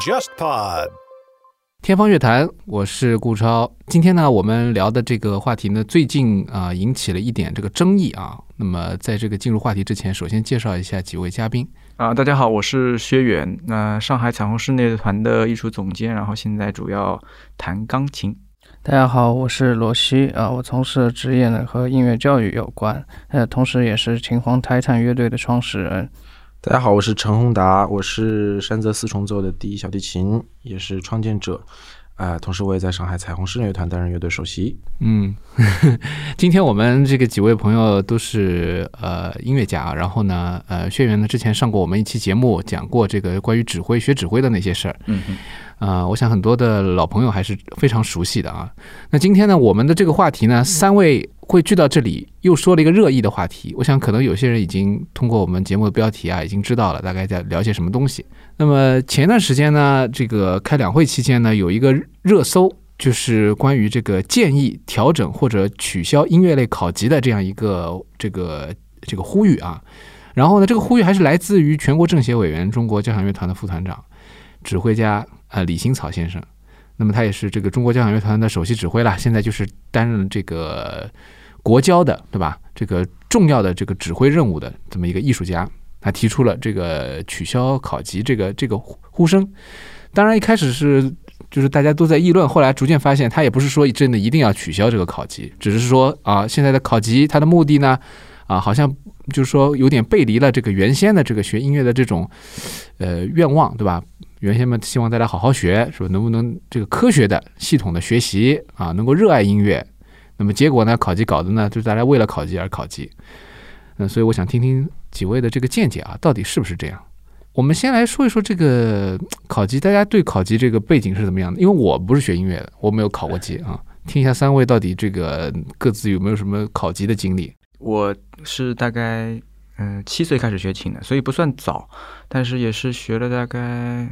JustPod。天方乐坛，我是顾超。今天呢，我们聊的这个话题呢，最近啊引起了一点这个争议啊。那么，在这个进入话题之前，首先介绍一下几位嘉宾。啊，大家好，我是薛远，那上海彩虹室内团的艺术总监，然后现在主要弹钢琴。大家好，我是罗西啊，我从事的职业呢和音乐教育有关，呃，同时也是秦皇台坦乐队的创始人。大家好，我是陈宏达，我是山泽四重奏的第一小提琴，也是创建者，啊、同时我也在上海彩虹室内乐团担任乐队首席。嗯，今天我们这个几位朋友都是呃音乐家，然后呢，呃，薛源呢之前上过我们一期节目，讲过这个关于指挥学指挥的那些事儿。嗯哼，啊、我想很多的老朋友还是非常熟悉的啊。那今天呢，我们的这个话题呢，三位会聚到这里，又说了一个热议的话题。我想可能有些人已经通过我们节目的标题啊，已经知道了大概在聊些什么东西。那么前段时间呢，这个开两会期间呢，有一个热搜，就是关于这个建议调整或者取消音乐类考级的这样一个这个这个呼吁啊。然后呢，这个呼吁还是来自于全国政协委员、中国交响乐团的副团长、指挥家呃李新草先生。那么他也是这个中国交响乐团的首席指挥了，现在就是担任这个国交的，对吧？这个重要的这个指挥任务的这么一个艺术家，他提出了这个取消考级这个这个呼呼声。当然一开始是就是大家都在议论，后来逐渐发现他也不是说真的一定要取消这个考级，只是说啊，现在的考级它的目的呢，啊，好像就是说有点背离了这个原先的这个学音乐的这种呃愿望，对吧？原先们希望大家好好学，说能不能这个科学的、系统的学习啊，能够热爱音乐。那么结果呢，考级搞的呢，就是大家为了考级而考级。嗯，所以我想听听几位的这个见解啊，到底是不是这样？我们先来说一说这个考级，大家对考级这个背景是怎么样的？因为我不是学音乐的，我没有考过级啊。听一下三位到底这个各自有没有什么考级的经历？我是大概嗯七岁开始学琴的，所以不算早，但是也是学了大概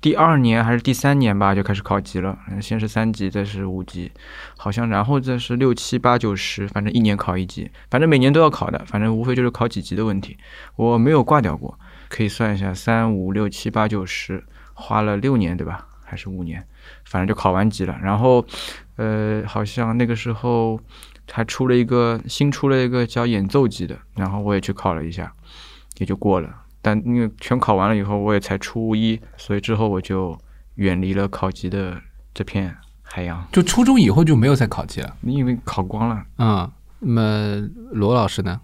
第二年还是第三年吧，就开始考级了。先是三级，再是五级，好像然后再是六七八九十，反正一年考一级，反正每年都要考的，反正无非就是考几级的问题。我没有挂掉过，可以算一下，三五六七八九十，花了六年对吧？还是五年？反正就考完级了。然后，呃，好像那个时候还出了一个新出了一个叫演奏级的，然后我也去考了一下，也就过了。但因为全考完了以后，我也才初一，所以之后我就远离了考级的这片海洋，就初中以后就没有再考级了。因为考光了。嗯，那么罗老师呢？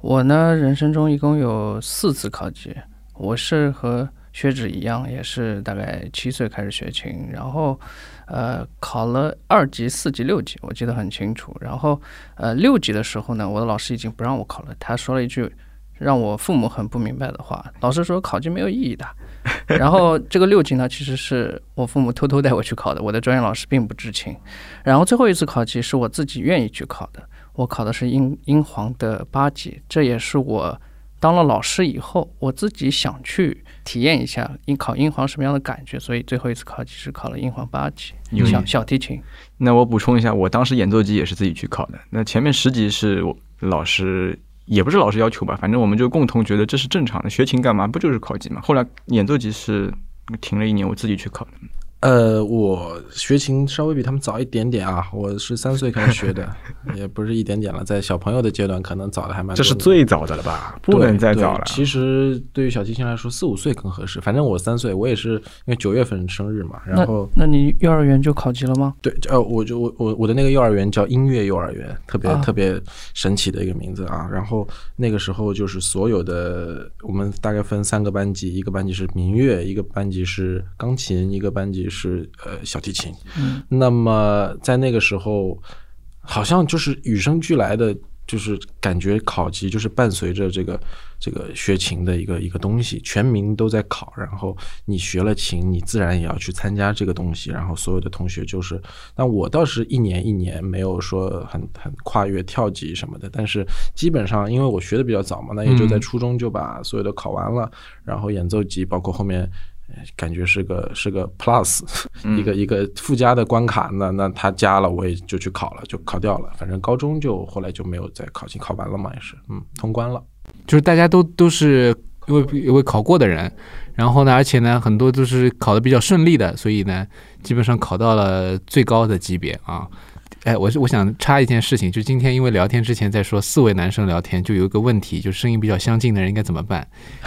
我呢，人生中一共有四次考级。我是和薛指一样，也是大概七岁开始学琴，然后呃考了二级、四级、六级，我记得很清楚。然后呃六级的时候呢，我的老师已经不让我考了，他说了一句让我父母很不明白的话，老师说考级没有意义的。然后这个六级呢，其实是我父母偷偷带我去考的，我的专业老师并不知情。然后最后一次考级是我自己愿意去考的，我考的是英英皇的八级，这也是我当了老师以后，我自己想去体验一下英考英皇什么样的感觉，所以最后一次考级是考了英皇八级有小小提琴。那我补充一下，我当时演奏级也是自己去考的。那前面十级是我老师，也不是老师要求吧，反正我们就共同觉得这是正常的，学琴干嘛不就是考级嘛？后来演奏级是停了一年，我自己去考的。呃，我学琴稍微比他们早一点点啊，我是三岁开始学的，也不是一点点了，在小朋友的阶段可能早的还蛮多的。这是最早的了吧？不能再早了。其实对于小提琴来说，四五岁更合适。反正我三岁，我也是因为九月份生日嘛，然后那你幼儿园就考级了吗？对，呃，我就我我我的那个幼儿园叫音乐幼儿园，特别、啊特别神奇的一个名字啊。然后那个时候就是所有的，我们大概分三个班级，一个班级是民乐，一个班级是钢琴，一个班级是呃小提琴。嗯，那么在那个时候，好像就是与生俱来的，就是感觉考级就是伴随着这个这个学琴的一个一个东西，全民都在考，然后你学了琴，你自然也要去参加这个东西，然后所有的同学就是，但我倒是一年一年没有说很 很跨越跳级什么的，但是基本上因为我学的比较早嘛，那也就在嗯初中就把所有的考完了，然后演奏级包括后面。呃感觉是个是个 plus，、一个一个附加的关卡，那那他加了，我也就去考了，就考掉了。反正高中就后来就没有再考进，考完了嘛，也是，嗯，通关了。就是大家都都是因为因为考过的人，然后呢，而且呢，很多都是考的比较顺利的，所以呢，基本上考到了最高的级别啊。哎，我是我想插一件事情，就今天因为聊天之前在说四位男生聊天，就有一个问题，就声音比较相近的人应该怎么办？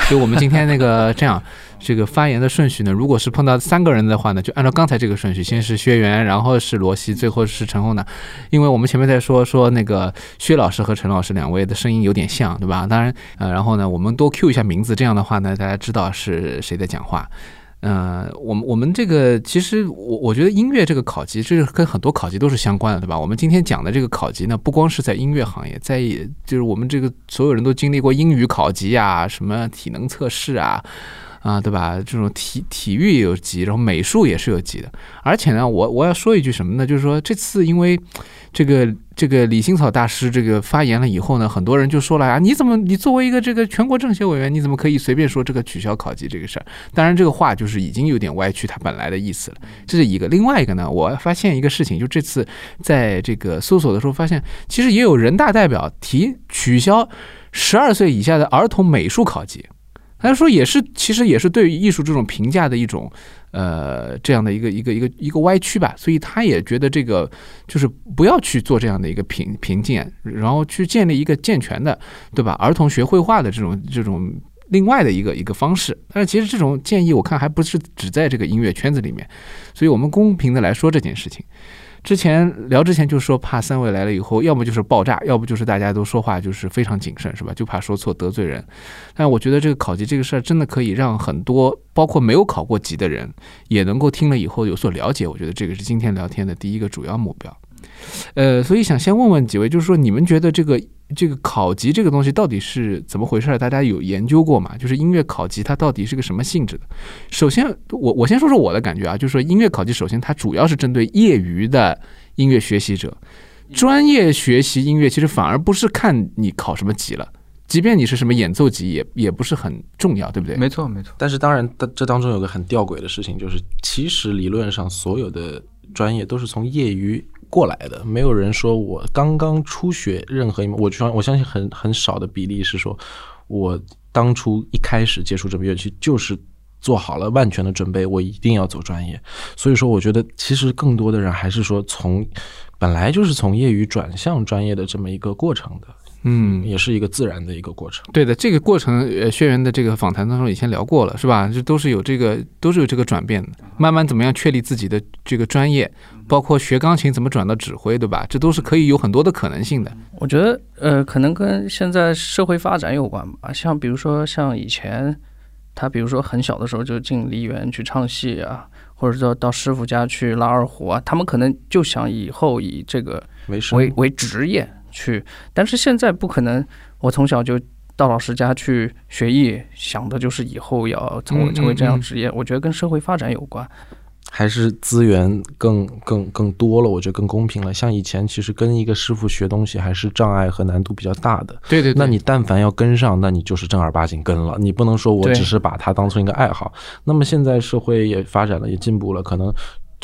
就我们今天那个这样，这个发言的顺序呢，如果是碰到三个人的话呢，就按照刚才这个顺序，先是薛源，然后是罗西，最后是陈红呢。因为我们前面在说说那个薛老师和陈老师两位的声音有点像，对吧？当然，呃，然后呢，我们多 Q 一下名字，这样的话呢，大家知道是谁在讲话。嗯，我们我们这个其实我我觉得音乐这个考级，这是跟很多考级都是相关的，对吧？我们今天讲的这个考级呢，不光是在音乐行业，在就是我们这个所有人都经历过英语考级啊，什么体能测试啊。啊，对吧？这种体体育也有级，然后美术也是有级的。而且呢，我我要说一句什么呢？就是说这次因为这个这个李新草大师这个发言了以后呢，很多人就说了啊，你怎么你作为一个这个全国政协委员，你怎么可以随便说这个取消考级这个事儿？当然，这个话就是已经有点歪曲他本来的意思了。这是一个。另外一个呢，我发现一个事情，就这次在这个搜索的时候发现，其实也有人大代表提取消十二岁以下的儿童美术考级。他说也是，其实也是对于艺术这种评价的一种，呃，这样的一个一个一个一个歪曲吧。所以他也觉得这个就是不要去做这样的一个评评鉴，然后去建立一个健全的，对吧？儿童学绘画的这种这种另外的一个一个方式。但是其实这种建议我看还不是只在这个音乐圈子里面，所以我们公平的来说这件事情。之前聊之前就说怕三位来了以后，要么就是爆炸，要不就是大家都说话就是非常谨慎，是吧？就怕说错得罪人。但我觉得这个考级这个事儿真的可以让很多包括没有考过级的人也能够听了以后有所了解。我觉得这个是今天聊天的第一个主要目标。呃，所以想先问问几位，就是说你们觉得这个。这个考级这个东西到底是怎么回事？大家有研究过吗？就是音乐考级它到底是个什么性质的？首先，我我先说说我的感觉啊，就是说音乐考级，首先它主要是针对业余的音乐学习者，专业学习音乐其实反而不是看你考什么级了，即便你是什么演奏级，也也不是很重要，对不对？没错，没错。但是当然，这当中有个很吊诡的事情，就是其实理论上所有的专业都是从业余。过来的，没有人说我刚刚初学任何一门，我相我相信很很少的比例是说，我当初一开始接触这门乐器就是做好了万全的准备，我一定要走专业。所以说，我觉得其实更多的人还是说从本来就是从业余转向专业的这么一个过程的。嗯，也是一个自然的一个过程。对的，这个过程，呃，轩辕的这个访谈当中以前聊过了，是吧？这都是有这个，都是有这个转变的。慢慢怎么样确立自己的这个专业，包括学钢琴怎么转到指挥，对吧？这都是可以有很多的可能性的。我觉得，呃，可能跟现在社会发展有关吧。像比如说，像以前他，比如说很小的时候就进梨园去唱戏啊，或者说到师傅家去拉二胡啊，他们可能就想以后以这个为为职业。去，但是现在不可能。我从小就到老师家去学艺，想的就是以后要成为成为这样职业。我觉得跟社会发展有关，还是资源更更更多了，我觉得更公平了。像以前，其实跟一个师傅学东西还是障碍和难度比较大的。对对，那你但凡要跟上，那你就是正儿八经跟了。你不能说我只是把它当成一个爱好。那么现在社会也发展了，也进步了，可能。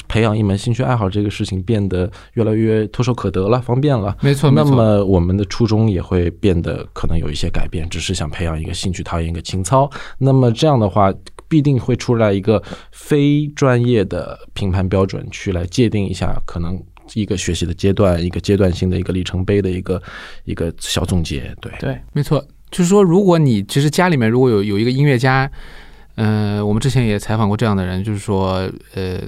培养一门兴趣爱好这个事情变得越来越唾手可得了，方便了。没错，那么我们的初衷也会变得可能有一些改变，只是想培养一个兴趣，陶冶一个情操。那么这样的话，必定会出来一个非专业的评判标准，去来界定一下可能一个学习的阶段，一个阶段性的一个里程碑的一个一个小总结。对对，没错，就是说，如果你其实家里面如果有有一个音乐家，嗯，我们之前也采访过这样的人，就是说，呃。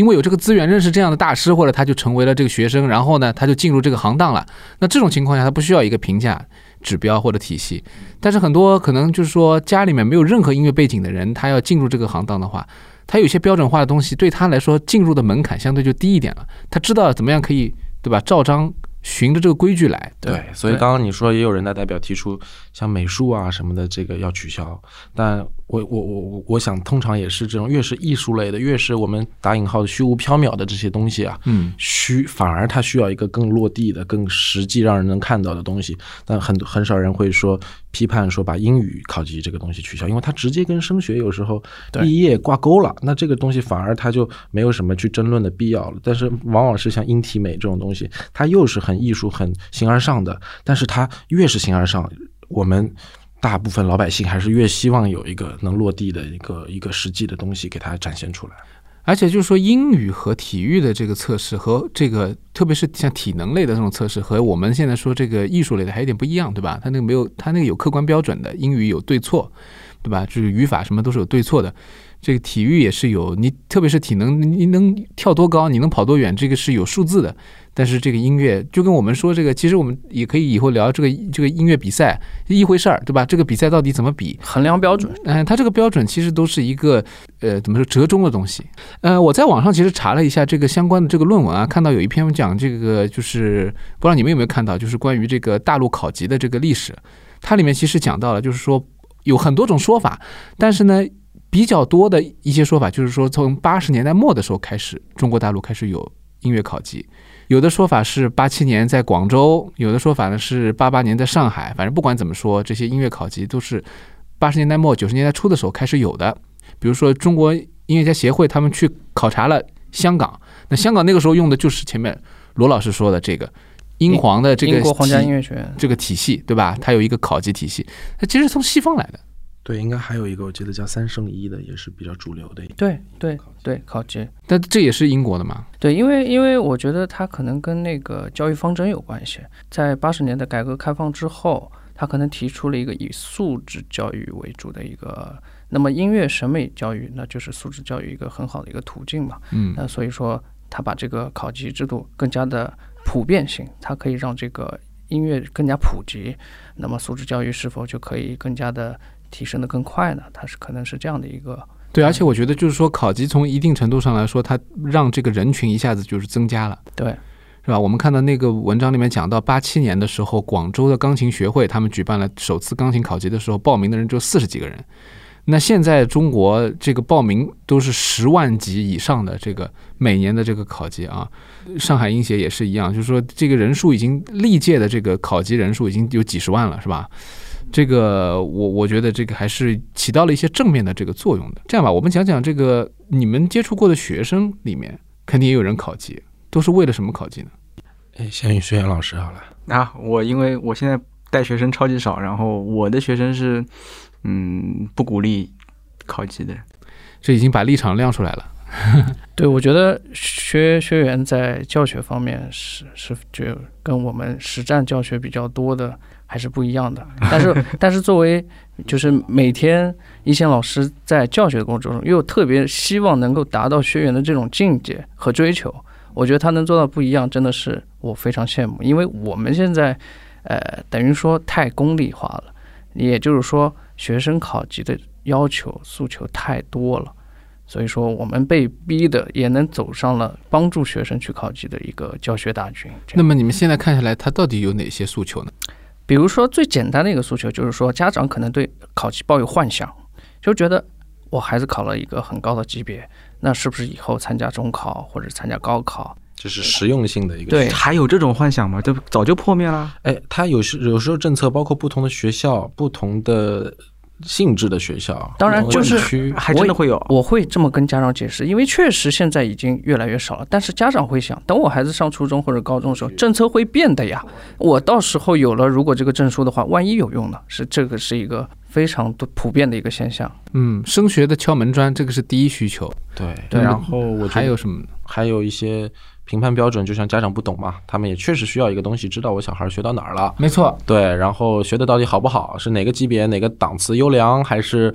因为有这个资源，认识这样的大师，或者他就成为了这个学生，然后呢，他就进入这个行当了。那这种情况下，他不需要一个评价指标或者体系。但是很多可能就是说家里面没有任何音乐背景的人，他要进入这个行当的话，他有些标准化的东西对他来说进入的门槛相对就低一点了。他知道怎么样可以，对吧？照章循着这个规矩来。对，所以刚刚你说也有人大代表提出像美术啊什么的这个要取消，但。我我我我我想，通常也是这种，越是艺术类的，越是我们打引号的虚无缥缈的这些东西啊，嗯，虚反而它需要一个更落地的、更实际让人能看到的东西。但很很少人会说批判说把英语考级这个东西取消，因为它直接跟升学有时候毕业挂钩了。那这个东西反而它就没有什么去争论的必要了。但是往往是像音体美这种东西，它又是很艺术、很形而上的，但是它越是形而上，我们。大部分老百姓还是越希望有一个能落地的一个一个实际的东西给它展现出来。而且就是说，英语和体育的这个测试和这个，特别是像体能类的这种测试，和我们现在说这个艺术类的还有点不一样，对吧？它那个没有，它那个有客观标准的，英语有对错，对吧？就是语法什么都是有对错的。这个体育也是有，你特别是体能，你能跳多高，你能跑多远，这个是有数字的。但是这个音乐就跟我们说这个，其实我们也可以以后聊这个这个音乐比赛一回事儿，对吧？这个比赛到底怎么比？衡量标准，嗯，它这个标准其实都是一个呃，怎么说折中的东西。呃，我在网上其实查了一下这个相关的这个论文啊，看到有一篇讲这个，就是不知道你们有没有看到，就是关于这个大陆考级的这个历史，它里面其实讲到了，就是说有很多种说法，但是呢。比较多的一些说法就是说，从八十年代末的时候开始，中国大陆开始有音乐考级。有的说法是八七年在广州，有的说法呢是八八年在上海。反正不管怎么说，这些音乐考级都是八十年代末九十年代初的时候开始有的。比如说中国音乐家协会，他们去考察了香港，那香港那个时候用的就是前面罗老师说的这个英皇的这个英国皇家音乐学院这个体系，对吧？它有一个考级体系，它其实从西方来的。对，应该还有一个，我记得叫三圣一的，也是比较主流的。对对对，考级。但这也是英国的嘛？对，因为因为我觉得它可能跟那个教育方针有关系。在八十年代改革开放之后，他可能提出了一个以素质教育为主的一个，那么音乐审美教育，那就是素质教育一个很好的一个途径嘛。嗯。那所以说，他把这个考级制度更加的普遍性，它可以让这个音乐更加普及。那么素质教育是否就可以更加的？提升的更快呢？它是可能是这样的一个对，而且我觉得就是说考级从一定程度上来说，它让这个人群一下子就是增加了，对，是吧？我们看到那个文章里面讲到，八七年的时候，广州的钢琴学会他们举办了首次钢琴考级的时候，报名的人只有四十几个人。那现在中国这个报名都是十万级以上的这个每年的这个考级啊，上海音协也是一样，就是说这个人数已经历届的这个考级人数已经有几十万了，是吧？这个我我觉得这个还是起到了一些正面的这个作用的。这样吧，我们讲讲这个你们接触过的学生里面，肯定也有人考级，都是为了什么考级呢？哎，先与学员老师好了。啊，我因为我现在带学生超级少，然后我的学生是嗯不鼓励考级的，这已经把立场亮出来了。对，我觉得学学员在教学方面是是就跟我们实战教学比较多的。还是不一样的，但是 但是作为就是每天一线老师在教学的过程中，又特别希望能够达到学员的这种境界和追求，我觉得他能做到不一样，真的是我非常羡慕。因为我们现在呃等于说太功利化了，也就是说学生考级的要求诉求太多了，所以说我们被逼的也能走上了帮助学生去考级的一个教学大军。那么你们现在看下来，他到底有哪些诉求呢？比如说最简单的一个诉求就是说，家长可能对考级抱有幻想，就觉得我孩子考了一个很高的级别，那是不是以后参加中考或者参加高考，这是实用性的一个？对，还有这种幻想吗？这早就破灭了。哎，他有时有时候政策包括不同的学校、不同的。性质的学校，当然就是还真的会有。我会这么跟家长解释，因为确实现在已经越来越少了。但是家长会想，等我孩子上初中或者高中的时候，政策会变的呀。我到时候有了，如果这个证书的话，万一有用呢？是这个是一个非常多普遍的一个现象。嗯，升学的敲门砖，这个是第一需求。对对。然后我还有什么？还有一些。评判标准就像家长不懂嘛，他们也确实需要一个东西，知道我小孩学到哪儿了。没错，对，然后学的到底好不好，是哪个级别、哪个档次，优良还是？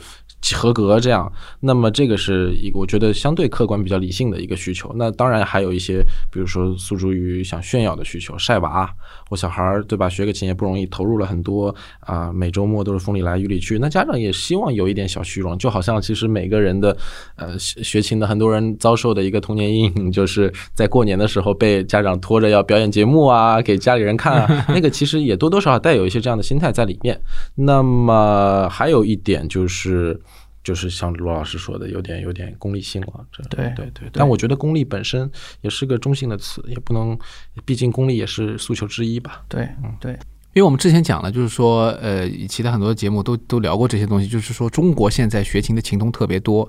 合格这样，那么这个是一个我觉得相对客观、比较理性的一个需求。那当然还有一些，比如说诉诸于想炫耀的需求，晒娃。我小孩儿对吧，学个琴也不容易，投入了很多啊，每周末都是风里来雨里去。那家长也希望有一点小虚荣，就好像其实每个人的呃学琴的很多人遭受的一个童年阴影，就是在过年的时候被家长拖着要表演节目啊，给家里人看啊，那个其实也多多少少带有一些这样的心态在里面。那么还有一点就是。就是像罗老师说的，有点有点功利性了。这对对对，但我觉得功利本身也是个中性的词，也不能，毕竟功利也是诉求之一吧。对，嗯对，因为我们之前讲了，就是说，呃，其他很多节目都都聊过这些东西，就是说中国现在学琴的琴童特别多，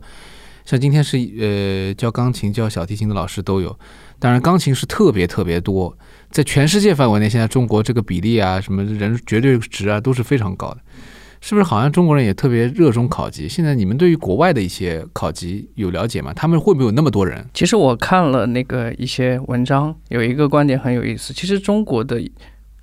像今天是呃教钢琴、教小提琴的老师都有，当然钢琴是特别特别多，在全世界范围内，现在中国这个比例啊，什么人绝对值啊，都是非常高的。是不是好像中国人也特别热衷考级？现在你们对于国外的一些考级有了解吗？他们会不会有那么多人？其实我看了那个一些文章，有一个观点很有意思。其实中国的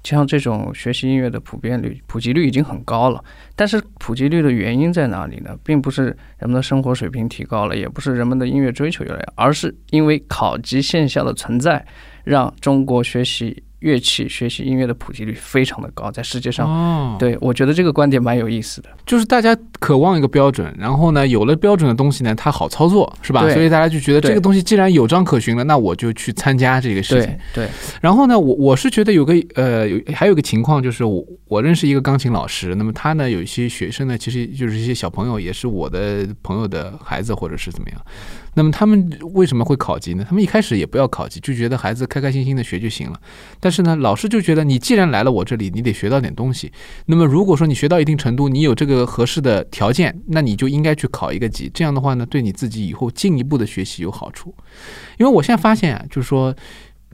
像这种学习音乐的普遍率、普及率已经很高了，但是普及率的原因在哪里呢？并不是人们的生活水平提高了，也不是人们的音乐追求越来越，而是因为考级现象的存在，让中国学习乐器、学习音乐的普及率非常的高，在世界上。哦，对，我觉得这个观点蛮有意思的。就是大家渴望一个标准，然后呢，有了标准的东西呢，它好操作，是吧？所以大家就觉得这个东西既然有章可循了，那我就去参加这个事情对。对，然后呢，我我是觉得有个呃有还有个情况就是我我认识一个钢琴老师，那么他呢有一些学生呢，其实就是一些小朋友，也是我的朋友的孩子或者是怎么样。那么他们为什么会考级呢？他们一开始也不要考级，就觉得孩子开开心心的学就行了。但是呢，老师就觉得你既然来了我这里，你得学到点东西。那么如果说你学到一定程度，你有这个合适的条件，那你就应该去考一个级。这样的话呢，对你自己以后进一步的学习有好处。因为我现在发现啊，就是说。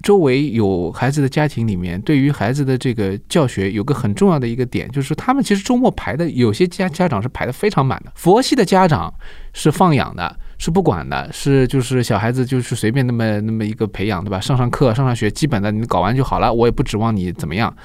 周围有孩子的家庭里面，对于孩子的这个教学有个很重要的一个点，就是他们其实周末排的有些家家长是排的非常满的。佛系的家长是放养的，是不管的，是就是小孩子就是随便那么那么一个培养，对吧？上上课、上上学，基本的你搞完就好了，我也不指望你怎么样。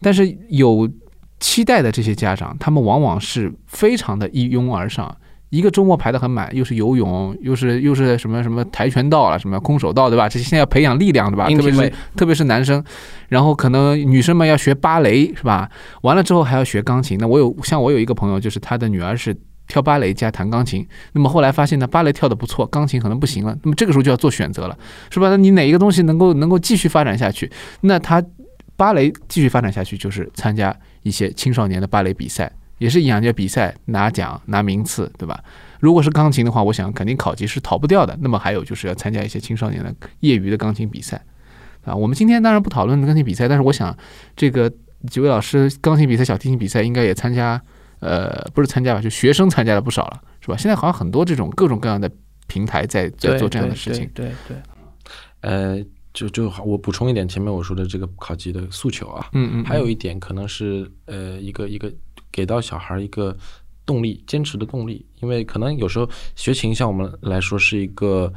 但是有期待的这些家长，他们往往是非常的一拥而上。一个周末排得很满，又是游泳，又是又是什么什么跆拳道了，什么空手道，对吧？这些现在要培养力量，对吧？特别是特别是男生，然后可能女生们要学芭蕾，是吧？完了之后还要学钢琴。那我有像我有一个朋友，就是他的女儿是跳芭蕾加弹钢琴。那么后来发现呢，芭蕾跳得不错，钢琴可能不行了。那么这个时候就要做选择了，是吧？那你哪一个东西能够能够继续发展下去？那他芭蕾继续发展下去，就是参加一些青少年的芭蕾比赛，也是一样，就比赛拿奖拿名次，对吧？如果是钢琴的话，我想肯定考级是逃不掉的。那么还有就是要参加一些青少年的业余的钢琴比赛啊。我们今天当然不讨论钢琴比赛，但是我想这个几位老师钢琴比赛、小提琴比赛应该也参加，呃，不是参加吧，就学生参加了不少了，是吧？现在好像很多这种各种各样的平台在在做这样的事情。对对对，呃，就就好，我补充一点前面我说的这个考级的诉求啊，嗯嗯，还有一点可能是呃一个一个给到小孩一个动力，坚持的动力，因为可能有时候学琴像我们来说是一个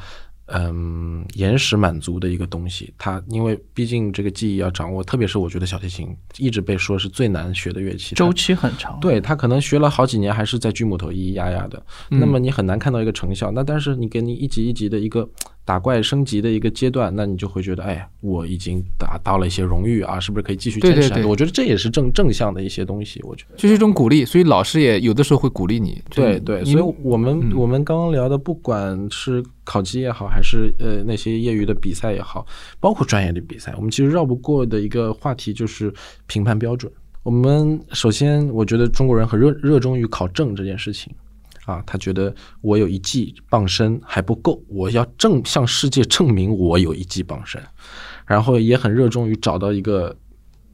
嗯延时满足的一个东西，它因为毕竟这个记忆要掌握，特别是我觉得小提琴一直被说是最难学的乐器，周期很长。对他可能学了好几年，还是在锯木头咿咿呀呀的，嗯那么你很难看到一个成效。那但是你给你一级一级的一个打怪升级的一个阶段，那你就会觉得，哎，我已经达到了一些荣誉啊，是不是可以继续坚持下去？对对对我觉得这也是正正向的一些东西。我觉得，就是一种鼓励，所以老师也有的时候会鼓励你。对对，所以我们、嗯我们刚刚聊的，不管是考级也好，还是呃那些业余的比赛也好，包括专业的比赛，我们其实绕不过的一个话题就是评判标准。我们首先，我觉得中国人很热热衷于考证这件事情。啊，他觉得我有一技傍身还不够，我要证向世界证明我有一技傍身，然后也很热衷于找到一个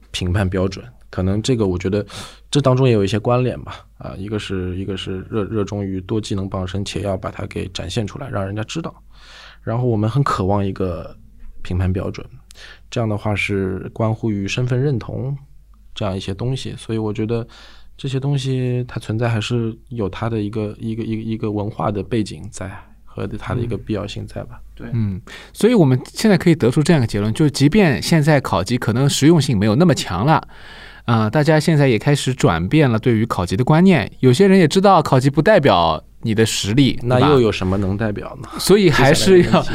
评判标准。可能这个我觉得这当中也有一些关联吧。啊，一个是一个是热热衷于多技能傍身，且要把它给展现出来，让人家知道。然后我们很渴望一个评判标准，这样的话是关乎于身份认同这样一些东西。所以我觉得。这些东西它存在还是有它的一个一个一个一个文化的背景在和它的一个必要性在吧？对，嗯，所以我们现在可以得出这样一个结论，就是即便现在考级可能实用性没有那么强了。啊、大家现在也开始转变了对于考级的观念，有些人也知道考级不代表你的实力，那又有什么能代表呢？所以还是要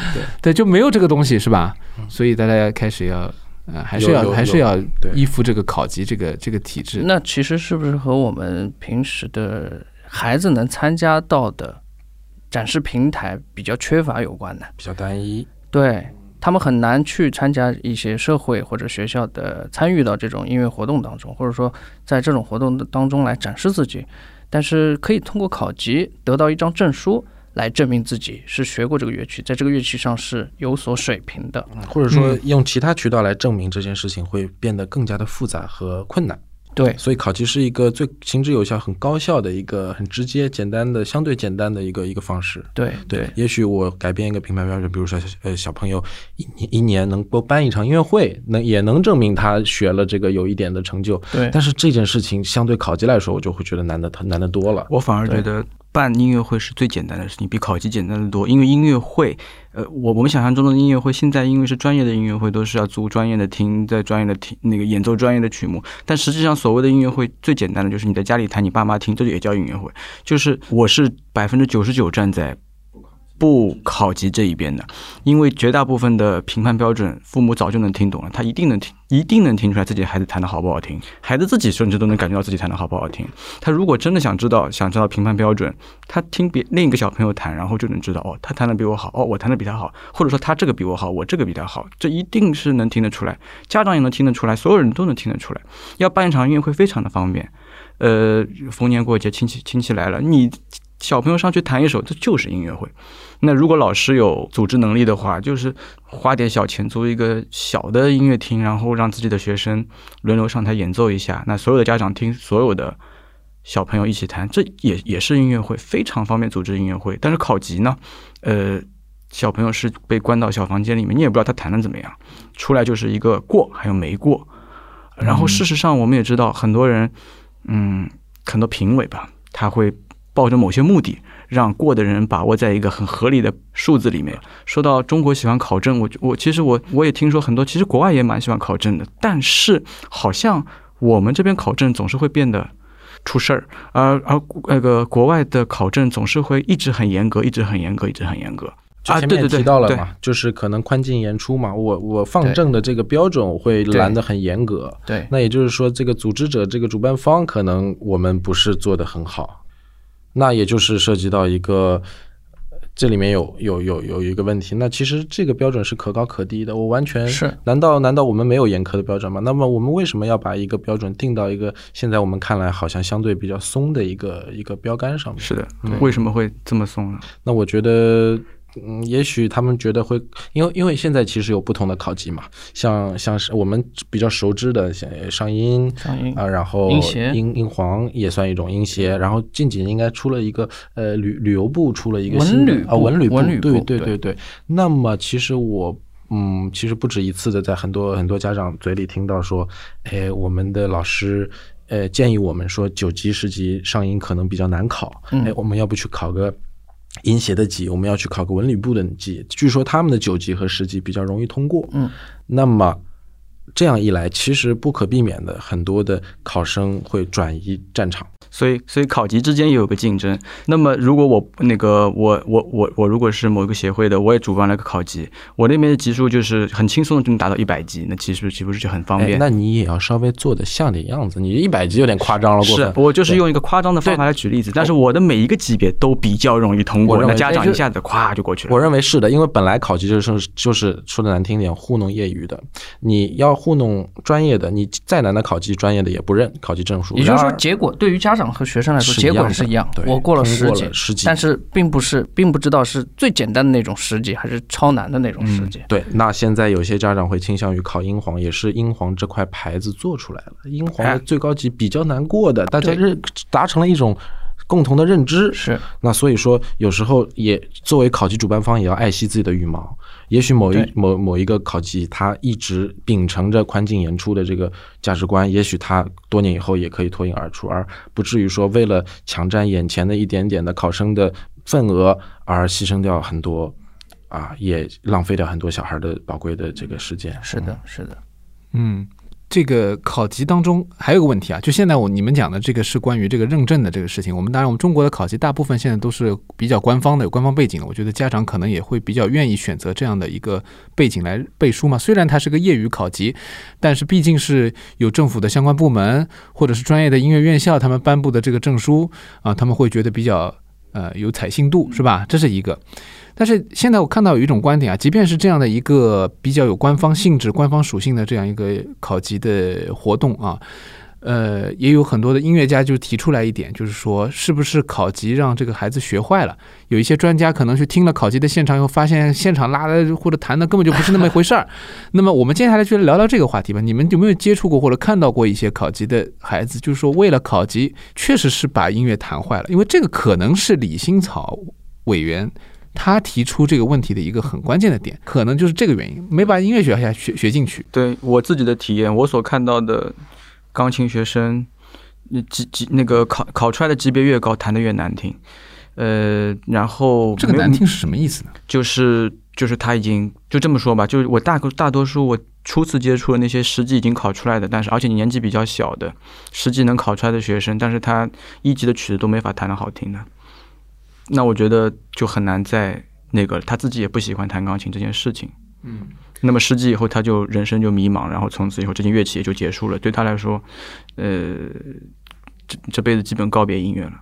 对，就没有这个东西是吧？所以大家开始要呃，还是要还是要依附这个考级这个这个体制。那其实是不是和我们平时的孩子能参加到的展示平台比较缺乏有关呢？比较单一。对他们很难去参加一些社会或者学校的参与到这种音乐活动当中，或者说在这种活动的当中来展示自己，但是可以通过考级得到一张证书。来证明自己是学过这个乐器，在这个乐器上是有所水平的。或者说用其他渠道来证明这件事情会变得更加的复杂和困难。对所以考级是一个最行之有效、很高效的一个很直接、简单的、相对简单的一个一个方式。对对，也许我改变一个评判标准，比如说呃小朋友一年一年能够办一场音乐会，能也能证明他学了这个有一点的成就。对但是这件事情相对考级来说，我就会觉得难的难的多了。我反而觉得办音乐会是最简单的事情，比考级简单的多。因为音乐会，呃，我我们想象中的音乐会，现在因为是专业的音乐会，都是要租专业的厅，在专业的厅那个演奏专业的曲目。但实际上，所谓的音乐会最简单的就是你在家里弹，你爸妈听，这也叫音乐会。就是我是百分之九十九站在不考级这一边的，因为绝大部分的评判标准，父母早就能听懂了，他一定能听，一定能听出来自己孩子弹的好不好听，孩子自己甚至都能感觉到自己弹的好不好听。他如果真的想知道，想知道评判标准，他听别另一个小朋友弹，然后就能知道哦，他弹的比我好，哦，我弹的比他好，或者说他这个比我好，我这个比他好，这一定是能听得出来，家长也能听得出来，所有人都能听得出来。要办一场音乐会非常的方便，呃，逢年过节亲戚亲戚来了，你小朋友上去弹一首，这就是音乐会。那如果老师有组织能力的话，就是花点小钱租一个小的音乐厅，然后让自己的学生轮流上台演奏一下。那所有的家长听，所有的小朋友一起弹，这也也是音乐会，非常方便组织音乐会。但是考级呢，呃，小朋友是被关到小房间里面，你也不知道他弹的怎么样，出来就是一个过，还有没过。然后事实上，我们也知道很多人，嗯，很多评委吧，他会抱着某些目的。让过的人把握在一个很合理的数字里面。说到中国喜欢考证，我我其实我我也听说很多，其实国外也蛮喜欢考证的，但是好像我们这边考证总是会变得出事儿，而而那个国外的考证总是会一直很严格，一直很严格，一直很严格。啊，对对对提到了嘛，就是可能宽进严出嘛，我我放证的这个标准我会拦得很严格。对，那也就是说，这个组织者、这个主办方可能我们不是做得很好。那也就是涉及到一个，这里面有有有有一个问题。那其实这个标准是可高可低的，我完全是。难道难道我们没有严苛的标准吗？那么我们为什么要把一个标准定到一个现在我们看来好像相对比较松的一个一个标杆上面？是的，为什么会这么松呢？那我觉得。嗯，也许他们觉得会，因为因为现在其实有不同的考级嘛，像像是我们比较熟知的，像上音、上音啊，然后音音黄也算一种音协，然后近几年应该出了一个呃旅旅游部出了一个新旅啊文旅部，对对对对。那么其实我嗯，其实不止一次的在很多很多家长嘴里听到说，哎，我们的老师呃建议我们说九级十级上音可能比较难考，哎，我们要不去考个。音协的级，我们要去考个文旅部的级。据说他们的九级和十级比较容易通过。嗯，那么这样一来，其实不可避免的，很多的考生会转移战场。所以，所以考级之间也有个竞争。那么，如果我那个我我我我如果是某一个协会的，我也主办了个考级，我那边的级数就是很轻松的就能达到一百级，那其实岂不是就很方便？那你也要稍微做的像点样子，你一百级有点夸张了。是我就是用一个夸张的方法来举例子，但是我的每一个级别都比较容易通过，那家长一下子咵就过去了。我认为是的，因为本来考级就是就是说的难听点，糊弄业余的。你要糊弄专业的，你再难的考级，专业的也不认考级证书。也就是说，结果对于家长和学生来说。结果是一样，我过了十级，十级，但是并不是，并不知道是最简单的那种十级，还是超难的那种十级。对，那现在有些家长会倾向于考英皇，也是英皇这块牌子做出来了。英皇的最高级比较难过的，大家认达成了一种共同的认知。是，那所以说有时候也作为考级主办方也要爱惜自己的羽毛。也许某一某某一个考级，他一直秉承着宽进严出的这个价值观，也许他多年以后也可以脱颖而出，而不至于说为了抢占眼前的一点点的考生的份额而牺牲掉很多，啊，也浪费掉很多小孩的宝贵的这个时间。是的，是的，嗯。这个考级当中还有个问题啊，就现在我你们讲的这个是关于这个认证的这个事情。我们当然，我们中国的考级大部分现在都是比较官方的，有官方背景的。我觉得家长可能也会比较愿意选择这样的一个背景来背书嘛。虽然它是个业余考级，但是毕竟是有政府的相关部门或者是专业的音乐院校他们颁布的这个证书啊，他们会觉得比较呃有采信度，是吧？这是一个。但是现在我看到有一种观点啊，即便是这样的一个比较有官方性质、官方属性的这样一个考级的活动啊，呃，也有很多的音乐家就提出来一点，就是说，是不是考级让这个孩子学坏了？有一些专家可能去听了考级的现场以后，发现现场拉的或者弹的根本就不是那么一回事儿。那么我们接下来就聊聊这个话题吧。你们有没有接触过或者看到过一些考级的孩子，就是说为了考级，确实是把音乐弹坏了？因为这个可能是李新草委员他提出这个问题的一个很关键的点，可能就是这个原因，没把音乐学下学学进去。对我自己的体验，我所看到的钢琴学生，那级级那个考考出来的级别越高，弹的越难听。呃，然后这个难听是什么意思呢？就是就是他已经就这么说吧，就是我大大多数我初次接触的那些十级已经考出来的，但是而且年纪比较小的十级能考出来的学生，但是他一级的曲子都没法弹得好听的，那我觉得就很难在那个他自己也不喜欢弹钢琴这件事情。嗯，那么十级以后，他就人生就迷茫，然后从此以后这件乐器也就结束了。对他来说，呃，这这辈子基本告别音乐了。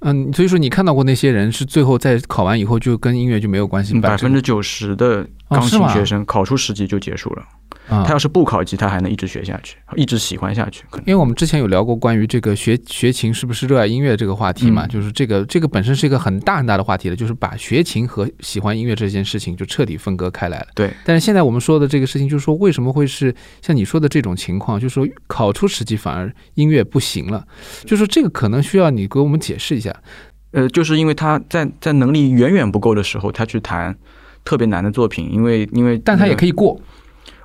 嗯，所以说你看到过那些人是最后在考完以后就跟音乐就没有关系，把百这个分之九十的钢琴学生考出十级就结束了。啊他要是不考级，他还能一直学下去，一直喜欢下去。可能因为我们之前有聊过关于这个学学琴是不是热爱音乐这个话题嘛，嗯就是这个这个本身是一个很大很大的话题了，就是把学琴和喜欢音乐这件事情就彻底分割开来了。对，但是现在我们说的这个事情，就是说为什么会是像你说的这种情况，就是说考出十级反而音乐不行了，就是说这个可能需要你给我们解释一下。呃，就是因为他在在能力远远不够的时候，他去弹特别难的作品，因为因为但他也可以以过，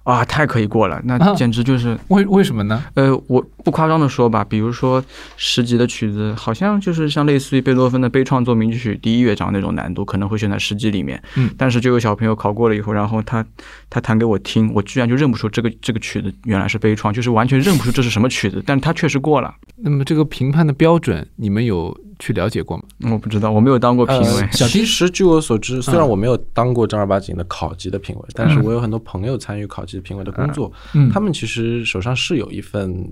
啊，太可以过了，啊那简直就是 为为什么呢？呃，我不夸张的说吧，比如说十级的曲子，好像就是像类似于贝多芬的悲怆作名曲第一乐章那种难度，可能会选在十级里面。嗯但是就有小朋友考过了以后，然后他他弹给我听，我居然就认不出这个这个曲子原来是悲怆，就是完全认不出这是什么曲子，但是他确实过了。那么这个评判的标准，你们有去了解过吗？我不知道，我没有当过评委。呃其实据我所知，虽嗯然我没有当过正儿八经的考级的评委，但是我有很多朋友参与考级评委的工作，嗯他们其实手上是有一份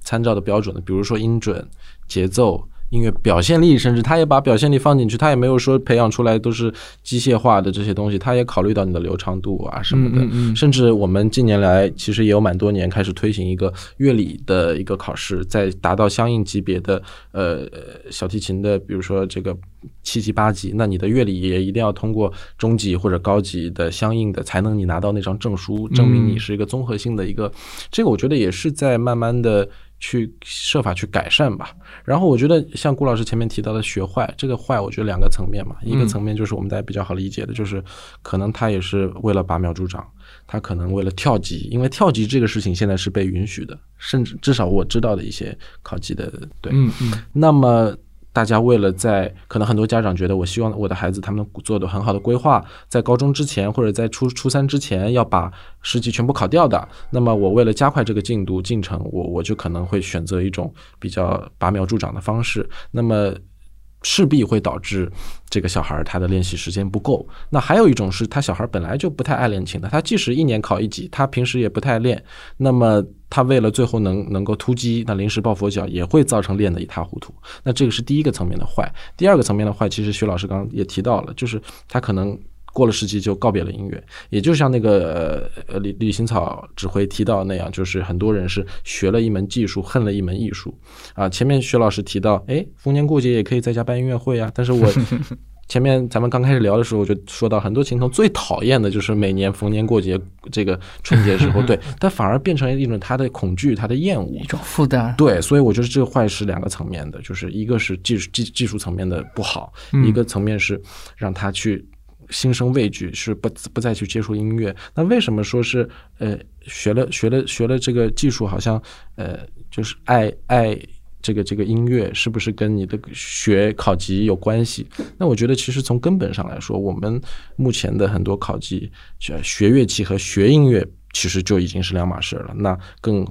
参照的标准的，比如说音准、节奏。音乐表现力，甚至他也把表现力放进去，他也没有说培养出来都是机械化的这些东西，他也考虑到你的流畅度啊什么的。嗯嗯嗯甚至我们近年来其实也有蛮多年开始推行一个乐理的一个考试，在达到相应级别的呃小提琴的，比如说这个七级八级，那你的乐理也一定要通过中级或者高级的相应的，才能你拿到那张证书，证明你是一个综合性的一个。这个我觉得也是在慢慢的。去设法去改善吧，然后我觉得像顾老师前面提到的学坏，这个坏我觉得两个层面嘛，一个层面就是我们大家比较好理解的，就是可能他也是为了拔苗助长，他可能为了跳级，因为跳级这个事情现在是被允许的，甚至至少我知道的一些考级的对，嗯嗯。那么大家为了在可能很多家长觉得，我希望我的孩子他们做的很好的规划，在高中之前或者在初初三之前要把十级全部考掉的。那么我为了加快这个进度进程，我我就可能会选择一种比较拔苗助长的方式。那么势必会导致这个小孩儿他的练习时间不够。那还有一种是他小孩本来就不太爱练琴的，他即使一年考一级，他平时也不太练。那么他为了最后能能够突击，那临时抱佛脚也会造成练得一塌糊涂。那这个是第一个层面的坏。第二个层面的坏，其实徐老师刚刚也提到了，就是他可能。过了十级就告别了音乐，也就像那个呃呃李李行草指挥提到那样，就是很多人是学了一门技术，恨了一门艺术啊。前面徐老师提到，哎，逢年过节也可以在家办音乐会啊，但是我 前面咱们刚开始聊的时候，我就说到很多琴童最讨厌的就是每年逢年过节这个春节时候，对，但反而变成一种他的恐惧，他的厌恶一。种负担。对，所以我觉得这个坏是两个层面的，就是一个是技术技技术层面的不好，一个层面是让他去心生畏惧，是不不再去接触音乐。那为什么说是呃学了学了学了这个技术，好像呃就是爱爱这个这个音乐，是不是跟你的学考级有关系？那我觉得其实从根本上来说，我们目前的很多考级学学乐器和学音乐其实就已经是两码事了。那更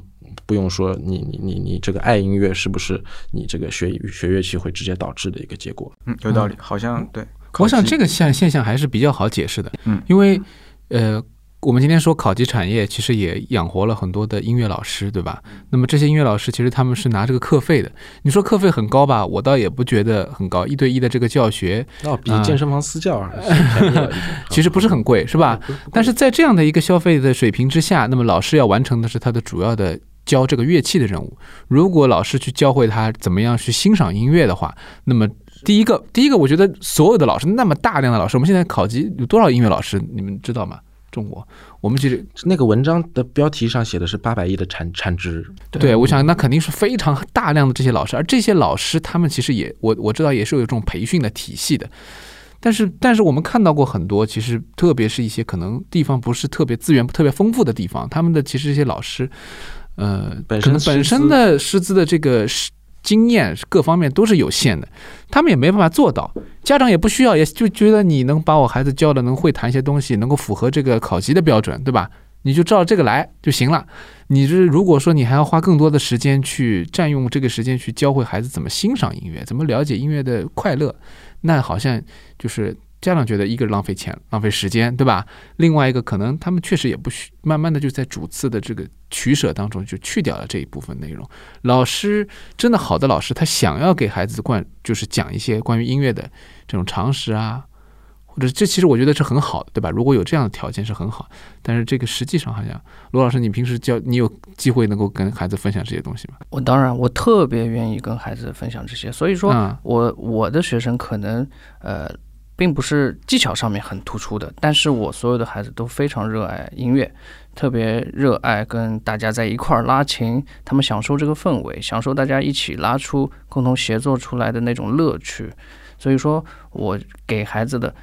不用说你你你你这个爱音乐是不是你这个学学乐器会直接导致的一个结果？嗯，有道理，好像对。我想这个现现象还是比较好解释的，嗯，因为呃，我们今天说考级产业其实也养活了很多的音乐老师，对吧？那么这些音乐老师其实他们是拿这个课费的，你说课费很高吧？我倒也不觉得很高，一对一的这个教学那比啊健身房私教 其实不是很贵，是吧？但是在这样的一个消费的水平之下，那么老师要完成的是他的主要的教这个乐器的任务。如果老师去教会他怎么样去欣赏音乐的话，那么第一个，第一个，我觉得所有的老师那么大量的老师，我们现在考级有多少音乐老师，你们知道吗？中国，我们其实那个文章的标题上写的是八百亿的产产值，对，我想那肯定是非常大量的这些老师，而这些老师他们其实也，我我知道也是有这种培训的体系的。但是，但是我们看到过很多，其实特别是一些可能地方不是特别资源特别丰富的地方，他们的其实这些老师，呃，本可能本身师资身的师资的这个是经验各方面都是有限的，他们也没办法做到，家长也不需要，也就觉得你能把我孩子教的能会弹一些东西，能够符合这个考级的标准，对吧？你就照这个来就行了。你是如果说你还要花更多的时间去占用这个时间去教会孩子怎么欣赏音乐，怎么了解音乐的快乐，那好像就是家长觉得一个浪费钱、浪费时间，对吧？另外一个可能他们确实也不需，慢慢的就在主次的这个取舍当中就去掉了这一部分内容。老师真的好的老师，他想要给孩子灌，就是讲一些关于音乐的这种常识啊，或者这其实我觉得是很好的，对吧？如果有这样的条件是很好，但是这个实际上好像罗老师，你平时教你有机会能够跟孩子分享这些东西吗？我当然我特别愿意跟孩子分享这些，所以说嗯我我的学生可能呃并不是技巧上面很突出的，但是我所有的孩子都非常热爱音乐，特别热爱跟大家在一块儿拉琴，他们享受这个氛围，享受大家一起拉出共同协作出来的那种乐趣。所以说我给孩子的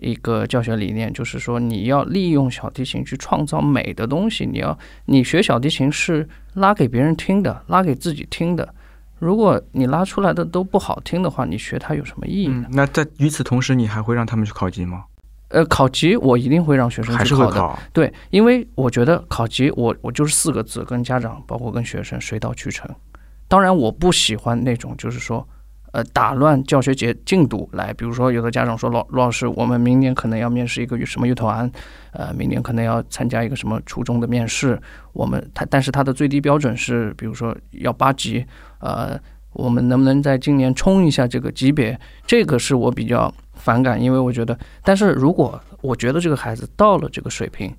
一个教学理念就是说，你要利用小提琴去创造美的东西。你要你学小提琴是拉给别人听的，拉给自己听的。如果你拉出来的都不好听的话，你学它有什么意义呢？嗯，那在与此同时，你还会让他们去考级吗？呃，考级我一定会让学生还去考的。是会考？对，因为我觉得考级我我就是四个字，跟家长包括跟学生水到渠成。当然，我不喜欢那种就是说，呃，打乱教学节进度来。比如说，有的家长说，老罗老师，我们明年可能要面试一个什么乐团，呃，明年可能要参加一个什么初中的面试。我们他但是他的最低标准是，比如说要八级，呃，我们能不能在今年冲一下这个级别？这个是我比较反感，因为我觉得，但是如果我觉得这个孩子到了这个水平，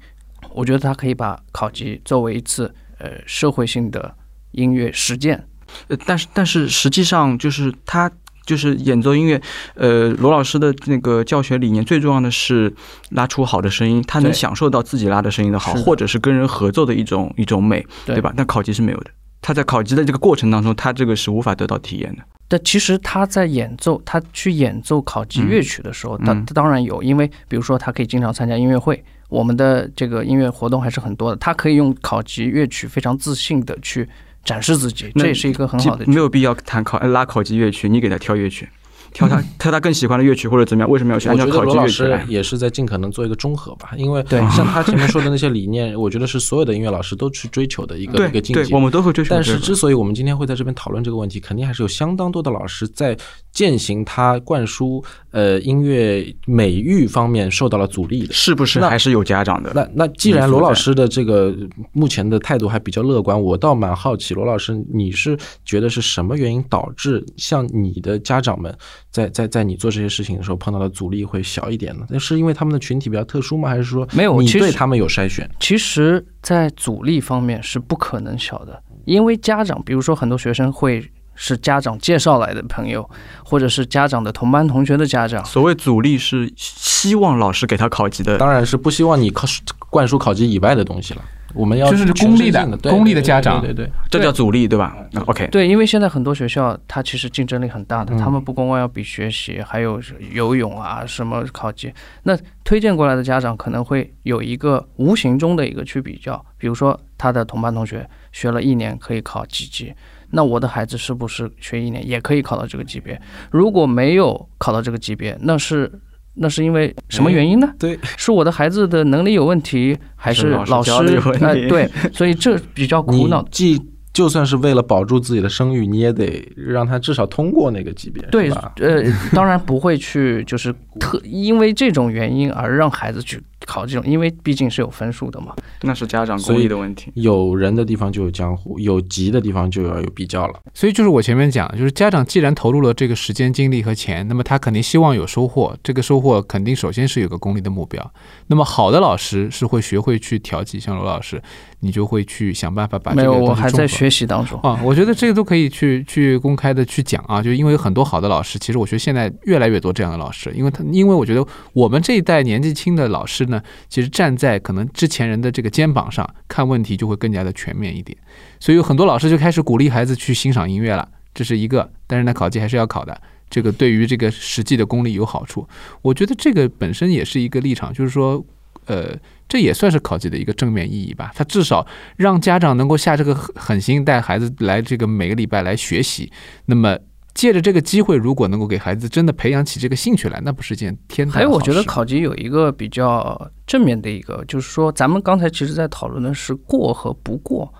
我觉得他可以把考级作为一次呃社会性的音乐实践。呃，但是但是实际上就是他就是演奏音乐，呃，罗老师的那个教学理念最重要的是拉出好的声音，他能享受到自己拉的声音的好，的或者是跟人合作的一种一种美，对对吧？但考级是没有的，他在考级的这个过程当中，他这个是无法得到体验的。但其实他在演奏，他去演奏考级乐曲的时候，嗯当当然有，因为比如说他可以经常参加音乐会，我们的这个音乐活动还是很多的，他可以用考级乐曲非常自信的去展示自己，这也是一个很好的没有必要弹考呃拉考级乐曲，你给他挑乐曲，挑他挑他更喜欢的乐曲或者怎么样？为什么要去我觉得按照考级罗老师乐曲来？也是在尽可能做一个综合吧，因为对像他前面说的那些理念，我觉得是所有的音乐老师都去追求的一个一个境，界我。们都会追求。但是，之所以我们今天会在这边讨论这个问题，肯定还是有相当多的老师在践行他灌输呃音乐美育方面受到了阻力的。是不是那还是有家长的？那那既然罗老师的这个目前的态度还比较乐观，我倒蛮好奇，罗老师你是觉得是什么原因导致像你的家长们在在在你做这些事情的时候碰到的阻力会小一点呢？那是因为他们的群体比较特殊吗？还是说没有其实你对他们有筛选？其实，在阻力方面是不可能小的，因为家长，比如说很多学生会是家长介绍来的朋友，或者是家长的同班同学的家长。所谓阻力是希望老师给他考级的，当然是不希望你考灌输考级以外的东西了。我们要就是全公立的公立的家长对对对，这叫阻力，对吧？那 OK，对，因为现在很多学校它其实竞争力很大的，嗯他们不光光要比学习，还有游泳啊什么考级。那推荐过来的家长可能会有一个无形中的一个去比较，比如说他的同班同学学了一年可以考几级，那我的孩子是不是学一年也可以考到这个级别？如果没有考到这个级别，那是那是因为什么原因呢？对，是我的孩子的能力有问题，还是老师老师有问题呃对，所以这比较苦你恼。既就算是为了保住自己的声誉，你也得让他至少通过那个级别，对呃，当然不会去就是特因为这种原因而让孩子去考这种，因为毕竟是有分数的嘛。那是家长功利的问题。有人的地方就有江湖，有急的地方就要有比较了。所以就是我前面讲，就是家长既然投入了这个时间、精力和钱，那么他肯定希望有收获。这个收获肯定首先是有个功利的目标。那么好的老师是会学会去调剂，像罗老师，你就会去想办法把这没有，个东西我还在学习当中。啊，我觉得这个都可以去去公开的去讲啊，就因为有很多好的老师，其实我觉得现在越来越多这样的老师，因为他因为我觉得我们这一代年纪轻的老师呢，其实站在可能之前人的这个肩膀上看问题就会更加的全面一点，所以有很多老师就开始鼓励孩子去欣赏音乐了，这是一个，但是呢考级还是要考的。这个对于这个实际的功力有好处，我觉得这个本身也是一个立场，就是说，呃，这也算是考级的一个正面意义吧。它至少让家长能够下这个狠心带孩子来这个每个礼拜来学习。那么借着这个机会，如果能够给孩子真的培养起这个兴趣来，那不是件天大还有，我觉得考级有一个比较正面的一个，就是说，咱们刚才其实在讨论的是过和不过，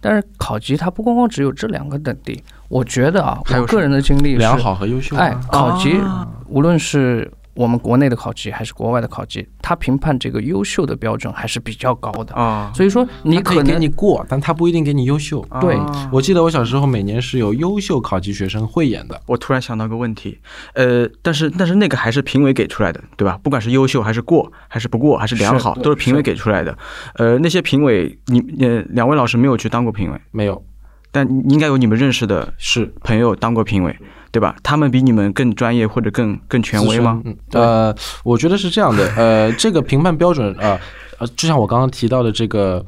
但是考级它不光光只有这两个等地。我觉得啊，我个人的经历是，良好和优秀、啊。哎，考级啊无论是我们国内的考级还是国外的考级，他评判这个优秀的标准还是比较高的。啊，所以说，你他可以给你过，但他不一定给你优秀。对啊我记得我小时候每年是有优秀考级学生汇演的，我突然想到个问题，呃，但是但是那个还是评委给出来的，对吧？不管是优秀还是过，还是不过，还是良好，是都是评委给出来的。呃，那些评委，你呃两位老师没有去当过评委，没有但应该有你们认识的是朋友当过评委，对吧？他们比你们更专业或者更更权威吗？嗯，呃，我觉得是这样的，呃，这个评判标准啊，呃呃，就像我刚刚提到的这个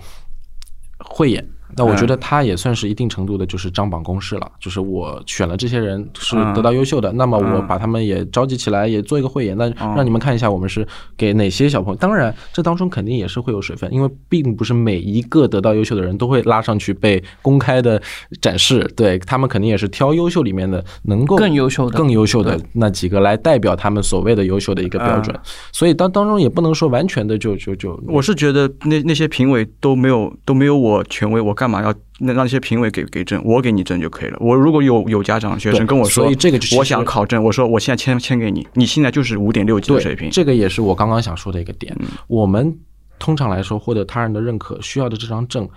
慧眼。那我觉得他也算是一定程度的，就是张榜公示了。就是我选了这些人是得到优秀的，那么我把他们也召集起来，也做一个汇演，那让你们看一下我们是给哪些小朋友。当然，这当中肯定也是会有水分，因为并不是每一个得到优秀的人都会拉上去被公开的展示。对他们肯定也是挑优秀里面的能够更优秀的更优秀的那几个来代表他们所谓的优秀的一个标准。所以当当中也不能说完全的就就就我是觉得那那些评委都没有都没有我权威，我干嘛要那让那些评委给给证？我给你证就可以了。我如果有有家长学生跟我说，所以这个我想考证，我说我现在签签给你，你现在就是五点六级的水平。这个也是我刚刚想说的一个点。嗯我们通常来说获得他人的认可需要的这张证，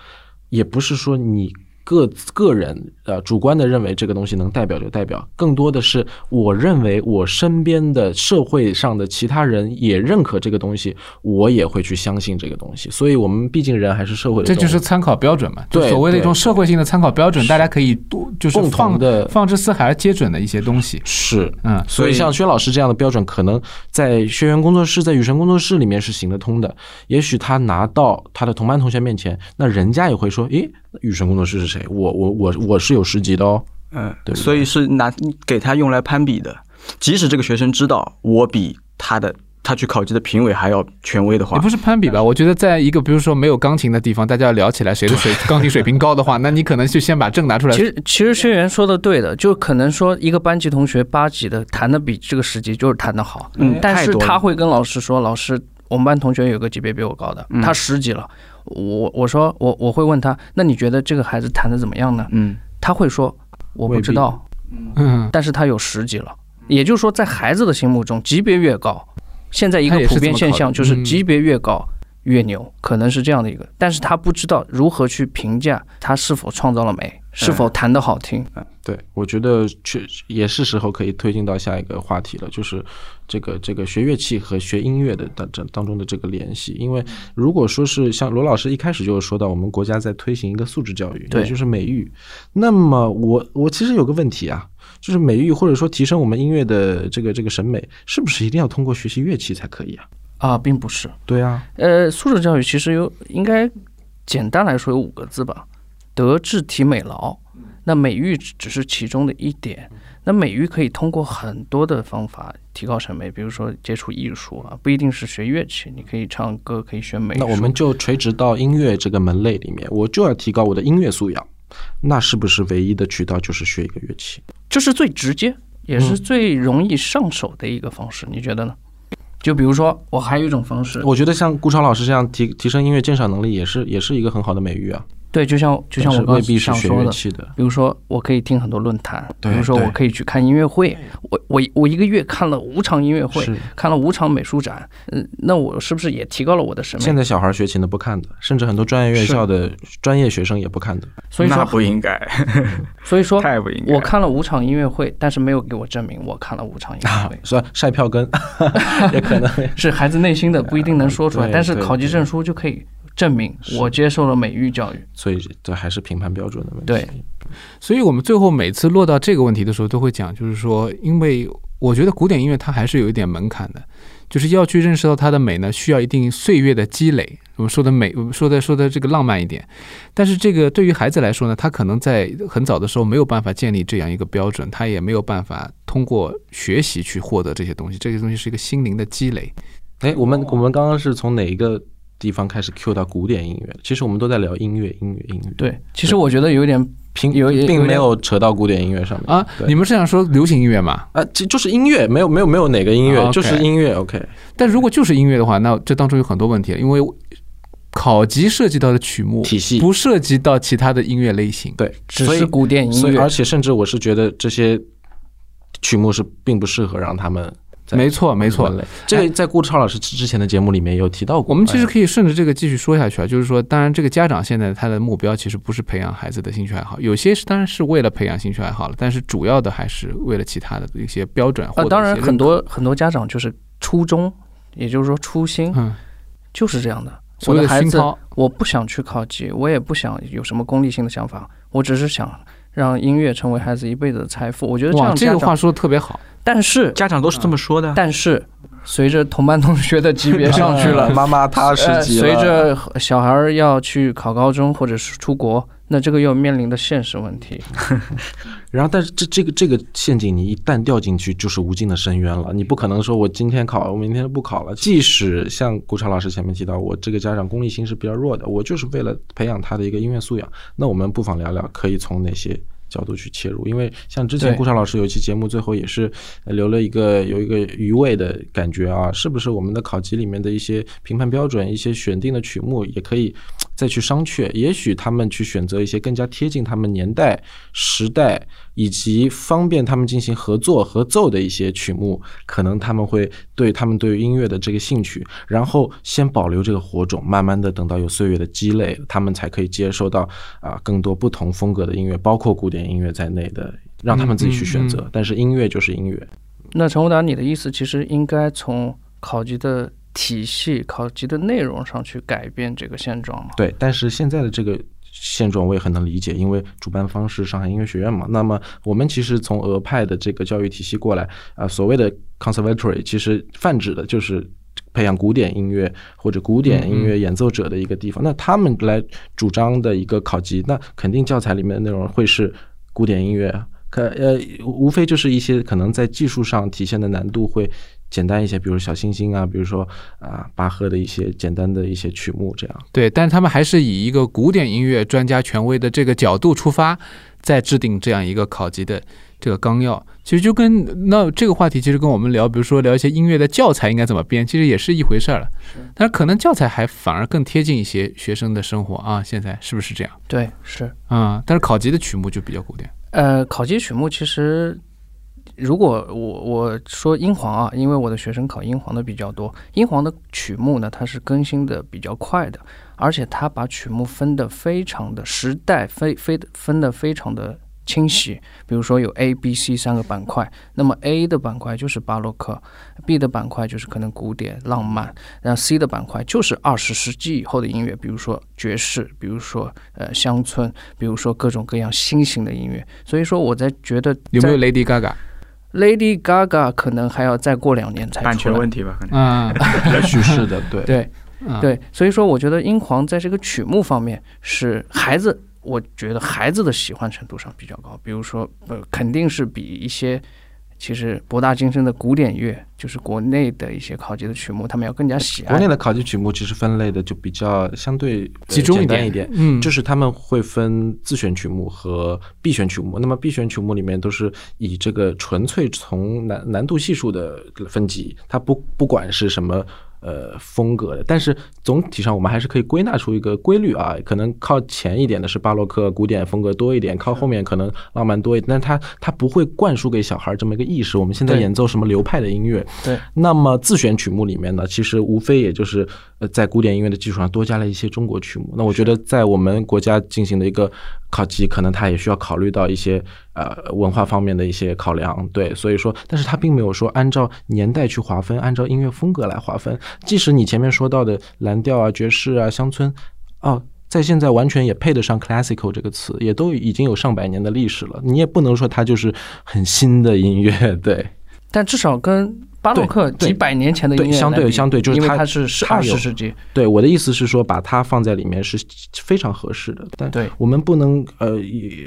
也不是说你。个个人呃主观的认为这个东西能代表就代表，更多的是我认为我身边的社会上的其他人也认可这个东西，我也会去相信这个东西。所以，我们毕竟人还是社会的这，就是参考标准嘛，就对所谓的一种社会性的参考标准，大家可以多就是共同放的放之四海而皆准的一些东西。是嗯，所以像薛老师这样的标准，可能在学员工作室、在雨神工作室里面是行得通的。也许他拿到他的同班同学面前，那人家也会说：“诶，雨神工作室是谁？我我我我是有十级的哦。嗯，对对所以是拿给他用来攀比的。即使这个学生知道我比他的他去考级的评委还要权威的话也，不是攀比吧？我觉得在一个比如说没有钢琴的地方，大家要聊起来谁的水钢琴水平高的话，那你可能就先把证拿出来其。实其实薛源说的对的，就可能说一个班级同学八级的弹的比这个十级就是弹的好，嗯，但是他会跟老师说，老师，我们班同学有个级别比我高的，嗯他十级了。我我说我我会问他，那你觉得这个孩子弹的怎么样呢？嗯。他会说我不知道，嗯，但是他有十级了。也就是说，在孩子的心目中，级别越高，现在一个普遍现象就是嗯。级别越高越牛，可能是这样的一个，但是他不知道如何去评价他是否创造了美，是否弹得好听。对，我觉得确也是时候可以推进到下一个话题了，就是这个这个学乐器和学音乐的当这当中的这个联系。因为如果说是像罗老师一开始就说到，我们国家在推行一个素质教育，对也就是美育。那么我我其实有个问题啊，就是美育或者说提升我们音乐的这个这个审美，是不是一定要通过学习乐器才可以啊？啊，并不是。对啊，呃，素质教育其实有应该简单来说有五个字吧：德智体美劳。那美育只只是其中的一点。那美育可以通过很多的方法提高审美，比如说接触艺术啊，不一定是学乐器，你可以唱歌，可以学美。那我们就垂直到音乐这个门类里面，我就要提高我的音乐素养，那是不是唯一的渠道就是学一个乐器？这是最直接，也是最容易上手的一个方式，你觉得呢？就比如说，我还有一种方式，我觉得像顾超老师这样提提升音乐鉴赏能力，也是也是一个很好的美育啊。对，就像就像我刚但是未必是学想说的，的。比如说，我可以听很多论坛，比如说我可以去看音乐会，我我我一个月看了五场音乐会，看了五场美术展，嗯，那我是不是也提高了我的审美？现在小孩学琴的不看的，甚至很多专业院校的专业学生也不看的。所以说，不应该，所以说 太不应该。我看了五场音乐会，但是没有给我证明我看了五场音乐啊会，，说晒票根 也可能。是孩子内心的不一定能说出来，但是考级证书就可以证明我接受了美育教育。所以这还是评判标准的问题。对所以我们最后每次落到这个问题的时候，都会讲，就是说，因为我觉得古典音乐它还是有一点门槛的，就是要去认识到它的美呢，需要一定岁月的积累。我们说的美，我们说的说的这个浪漫一点，但是这个对于孩子来说呢，他可能在很早的时候没有办法建立这样一个标准，他也没有办法通过学习去获得这些东西。这些东西是一个心灵的积累。哎，我们我们刚刚是从哪一个地方开始 Q 到古典音乐？其实我们都在聊音乐，音乐，音乐。对，其实我觉得有点平有有并没有有扯到古典音乐上面啊，你们是想说流行音乐吗？啊，这就是音乐，没有没有没有哪个音乐，就是音乐。OK，但如果就是音乐的话，那这当中有很多问题，因为考级涉及到的曲目体系不涉及到其他的音乐类型。对，所以只是古典音乐而。且甚至我是觉得这些曲目是并不适合让他们在没错，没错。这个在顾超老师之之前的节目里面有提到过。我们其实哎可以顺着这个继续说下去啊，就是说，当然这个家长现在他的目标其实不是培养孩子的兴趣爱好，有些是当然是为了培养兴趣爱好了，但是主要的还是为了其他的一些标准。呃，当然很多，很多家长就是初衷，也就是说初心嗯，就是这样的。我的孩子，我不想去考级，我也不想有什么功利性的想法，我只是想让音乐成为孩子一辈子的财富。我觉得这，样这个话说的特别好。但是家长都是这么说的。但是随着同班同学的级别上去了，妈妈踏实呃，极了。随着小孩儿要去考高中或者是出国，那这个又面临的现实问题。然后，但是这这个这个陷阱，你一旦掉进去，就是无尽的深渊了。你不可能说我今天考，我明天不考了。即使像顾超老师前面提到，我这个家长功利心是比较弱的，我就是为了培养他的一个音乐素养。那我们不妨聊聊，可以从哪些角度去切入？因为像之前对顾超老师有一期节目，最后也是呃留了一个有一个余味的感觉啊，是不是我们的考级里面的一些评判标准、一些选定的曲目，也可以再去商榷？也许他们去选择一些更加贴近他们年代、时代以及方便他们进行合作合奏的一些曲目，可能他们会对他们对于音乐的这个兴趣，然后先保留这个火种，慢慢的等到有岁月的积累，他们才可以接受到啊更多不同风格的音乐，包括古典音乐在内的，让他们自己去选择。嗯嗯但是音乐就是音乐，那陈宏达，你的意思其实应该从考级的体系、考级的内容上去改变这个现状吗？对，但是现在的这个现状我也很能理解，因为主办方是上海音乐学院嘛。那么我们其实从俄派的这个教育体系过来啊、所谓的 conservatory 其实泛指的就是。培养古典音乐或者古典音乐演奏者的一个地方，那他们来主张的一个考级，那肯定教材里面的内容会是古典音乐啊，可呃，无非就是一些可能在技术上体现的难度会简单一些，比如小星星啊，比如说啊巴赫的一些简单的一些曲目这样。对，但是他们还是以一个古典音乐专家权威的这个角度出发，在制定这样一个考级的这个纲要。其实就跟那这个话题，其实跟我们聊，比如说聊一些音乐的教材应该怎么编，其实也是一回事儿了。但是可能教材还反而更贴近一些学生的生活啊，现在是不是这样对，是。啊、但是考级的曲目就比较古典。呃，考级曲目其实，如果我我说英皇啊，因为我的学生考英皇的比较多，英皇的曲目呢，它是更新的比较快的，而且它把曲目分得非常的时代非非分得非常的清晰。比如说有 A、B、C 三个板块，那么 A 的板块就是巴洛克，B 的板块就是可能古典浪漫，然后 C 的板块就是二十世纪以后的音乐，比如说爵士，比如说呃乡村，比如说各种各样新型的音乐。所以说我在觉得有没有 Lady Gaga？Lady Gaga 可能还要再过两年才版出来权问题吧，可能。也许是的，对对啊，对，所以说我觉得英皇在这个曲目方面是孩子，我觉得孩子的喜欢程度上比较高。比如说，呃，肯定是比一些其实博大精深的古典乐，就是国内的一些考级的曲目，他们要更加喜爱。国内的考级曲目其实分类的就比较相对呃集中点简单一点，嗯，就是他们会分自选曲目和必选曲目。那么必选曲目里面都是以这个纯粹从难难度系数的分级，它不不管是什么。呃，风格的，但是总体上我们还是可以归纳出一个规律啊。可能靠前一点的是巴洛克古典风格多一点，靠后面可能浪漫多一点。但是它它不会灌输给小孩这么一个意识。我们现在演奏什么流派的音乐，对，那么自选曲目里面呢，其实无非也就是呃在古典音乐的基础上多加了一些中国曲目。那我觉得在我们国家进行的一个考级，可能他也需要考虑到一些呃文化方面的一些考量，对，所以说，但是他并没有说按照年代去划分，按照音乐风格来划分。即使你前面说到的蓝调啊、爵士啊、乡村，哦，在现在完全也配得上 classical 这个词，也都已经有上百年的历史了，你也不能说它就是很新的音乐，对。但至少跟巴洛克几百年前的音乐对相对相对就是它因为它是是二十世纪，对我的意思是说，把它放在里面是非常合适的，但对我们不能呃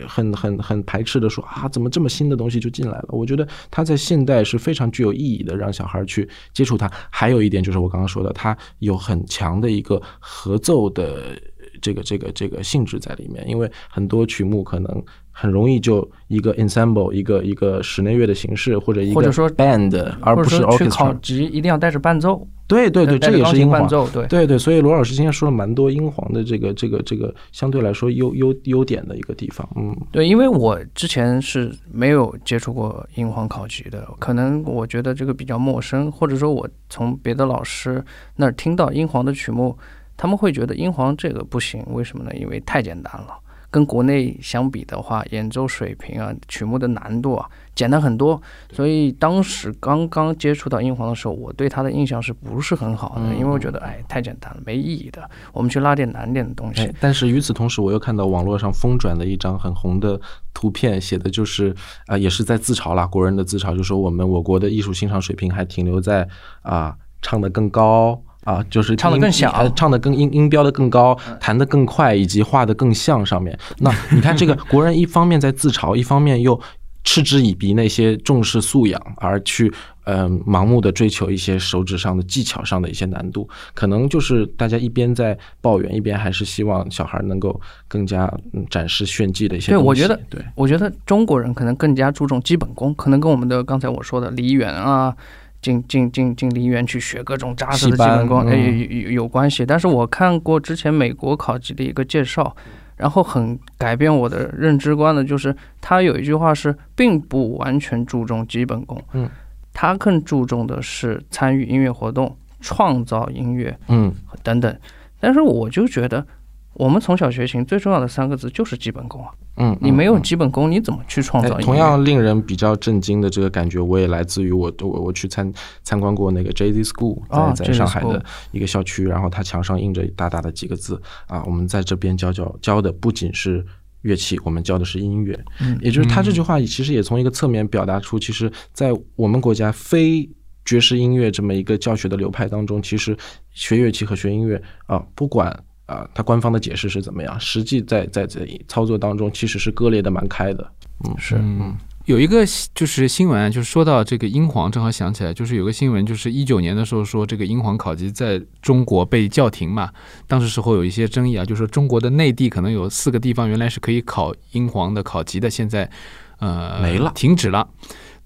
很很很排斥的说啊，怎么这么新的东西就进来了？我觉得它在现代是非常具有意义的，让小孩去接触它。还有一点就是我刚刚说的，它有很强的一个合奏的这个这个这个性质在里面，因为很多曲目可能很容易就一个 ensemble 一个一个室内乐的形式或者一个或者说 band，而不是去考。级一定要带着伴奏，对对对，这也是英皇。伴奏，对。对对，所以罗老师今天说了蛮多英皇的这个这个这个相对来说优优优点的一个地方，嗯，对，因为我之前是没有接触过英皇考级的，可能我觉得这个比较陌生，或者说我从别的老师那儿听到英皇的曲目，他们会觉得英皇这个不行，为什么呢？因为太简单了。跟国内相比的话，演奏水平啊，曲目的难度啊，简单很多。所以当时刚刚接触到英皇的时候，我对他的印象是不是很好的？嗯因为我觉得，哎，太简单了，没意义的。我们去拉点难点的东西哎。，但是与此同时，我又看到网络上疯转的一张很红的图片，写的就是啊、也是在自嘲啦，国人的自嘲，就说我们我国的艺术欣赏水平还停留在啊、唱得更高。啊，就是唱的更响呃唱的更音音标的更高，弹得更快，以及画得更像上面。那你看，这个国人一方面在自嘲，一方面又嗤之以鼻那些重视素养而去嗯、盲目的追求一些手指上的技巧上的一些难度，可能就是大家一边在抱怨，一边还是希望小孩能够更加嗯展示炫技的一些东西。对我觉得对，我觉得中国人可能更加注重基本功，可能跟我们的刚才我说的梨园啊，进进进进梨园去学各种扎实的基本功，哎，嗯有有有关系。但是我看过之前美国考级的一个介绍，然后很改变我的认知观的，就是他有一句话是，并不完全注重基本功，嗯，他更注重的是参与音乐活动、创造音乐嗯，等等。但是我就觉得。我们从小学琴最重要的三个字就是基本功啊！嗯，你没有嗯基本功，你怎么去创造音乐？哎同样令人比较震惊的这个感觉，我也来自于我我我去参参观过那个 Jay Z School，在、哦在上海的一个校区，然后它墙上印着大大的几个字啊，我们在这边教教教的不仅是乐器，我们教的是音乐，嗯也就是他这句话其实也从一个侧面表达出，其实在我们国家非。爵士音乐这么一个教学的流派当中，其实学乐器和学音乐啊，不管啊，它官方的解释是怎么样，实际在在在操作当中其实是割裂的蛮开的。嗯，是嗯，有一个就是新闻啊，就是说到这个英皇，正好想起来，就是有个新闻，就是一九年的时候说这个英皇考级在中国被叫停嘛，当时时候有一些争议啊，就是说中国的内地可能有四个地方原来是可以考英皇的考级的，现在呃没了。停止了。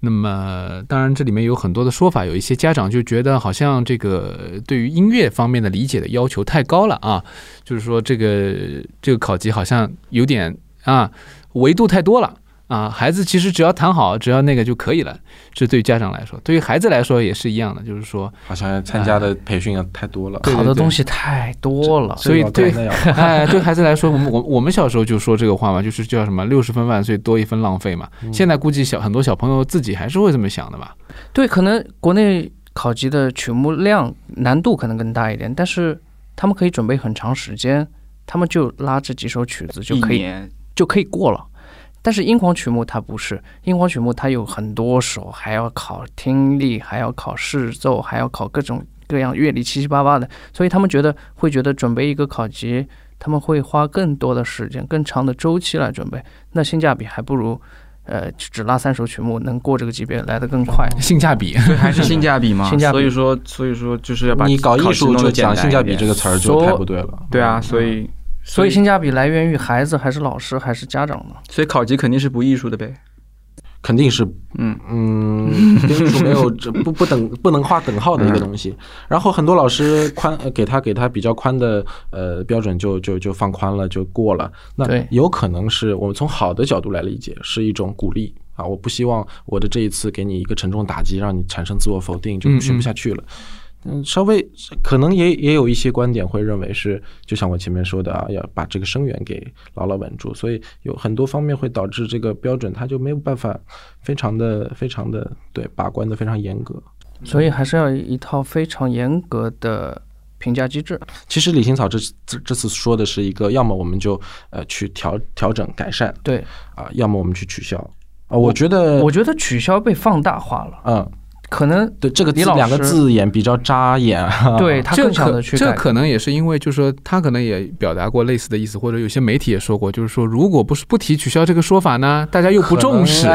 那么，当然这里面有很多的说法，有一些家长就觉得好像这个对于音乐方面的理解的要求太高了啊，就是说这个这个考级好像有点啊维度太多了。啊，孩子其实只要弹好，只要那个就可以了。这对于家长来说，对于孩子来说也是一样的，就是说，好像参加的培训啊太多了。考的东西太多了，所以对哎，对孩子来说，我们我我们小时候就说这个话嘛，就是叫什么“六十分万岁，多一分浪费”嘛。现在估计小很多小朋友自己还是会这么想的吧？对，可能国内考级的曲目量难度可能更大一点，但是他们可以准备很长时间，他们就拉这几首曲子就可以就可以过了。但是英皇曲目它不是，英皇曲目它有很多首，还要考听力，还要考视奏，还要考各种各样乐理七七八八的，所以他们觉得会觉得准备一个考级，他们会花更多的时间、更长的周期来准备，那性价比还不如，呃，只拉三首曲目能过这个级别来得更快。性价比，对，还 是性价比嘛。性价比所以说，所以说就是要把你搞艺术就讲性价比这个词儿就太不对了。对啊，所以所以性价比来源于孩子还是老师还是家长呢？所以考级肯定是不艺术的呗。肯定是嗯，嗯，跟艺术没有这 不不等不能划等号的一个东西。然后很多老师宽呃给他给他比较宽的呃标准就就就放宽了就过了。那有可能是我们从好的角度来理解，是一种鼓励啊。我不希望我的这一次给你一个沉重打击，让你产生自我否定，就学不下去了。嗯，稍微可能也也有一些观点会认为是，就像我前面说的啊，要把这个生源给牢牢稳住，所以有很多方面会导致这个标准它就没有办法非常的非常的对把关的非常严格。所以还是要一套非常严格的评价机制。其实李行草这这这次说的是一个，要么我们就呃去调调整改善对，啊、要么我们去取消啊、我觉得我觉得取消被放大化了，嗯，可能对这个字两个字眼比较扎眼对他更想的去改。可能也是因为，就是说他可能也表达过类似的意思，或者有些媒体也说过，就是说如果不是不提取消这个说法呢，大家又不重视，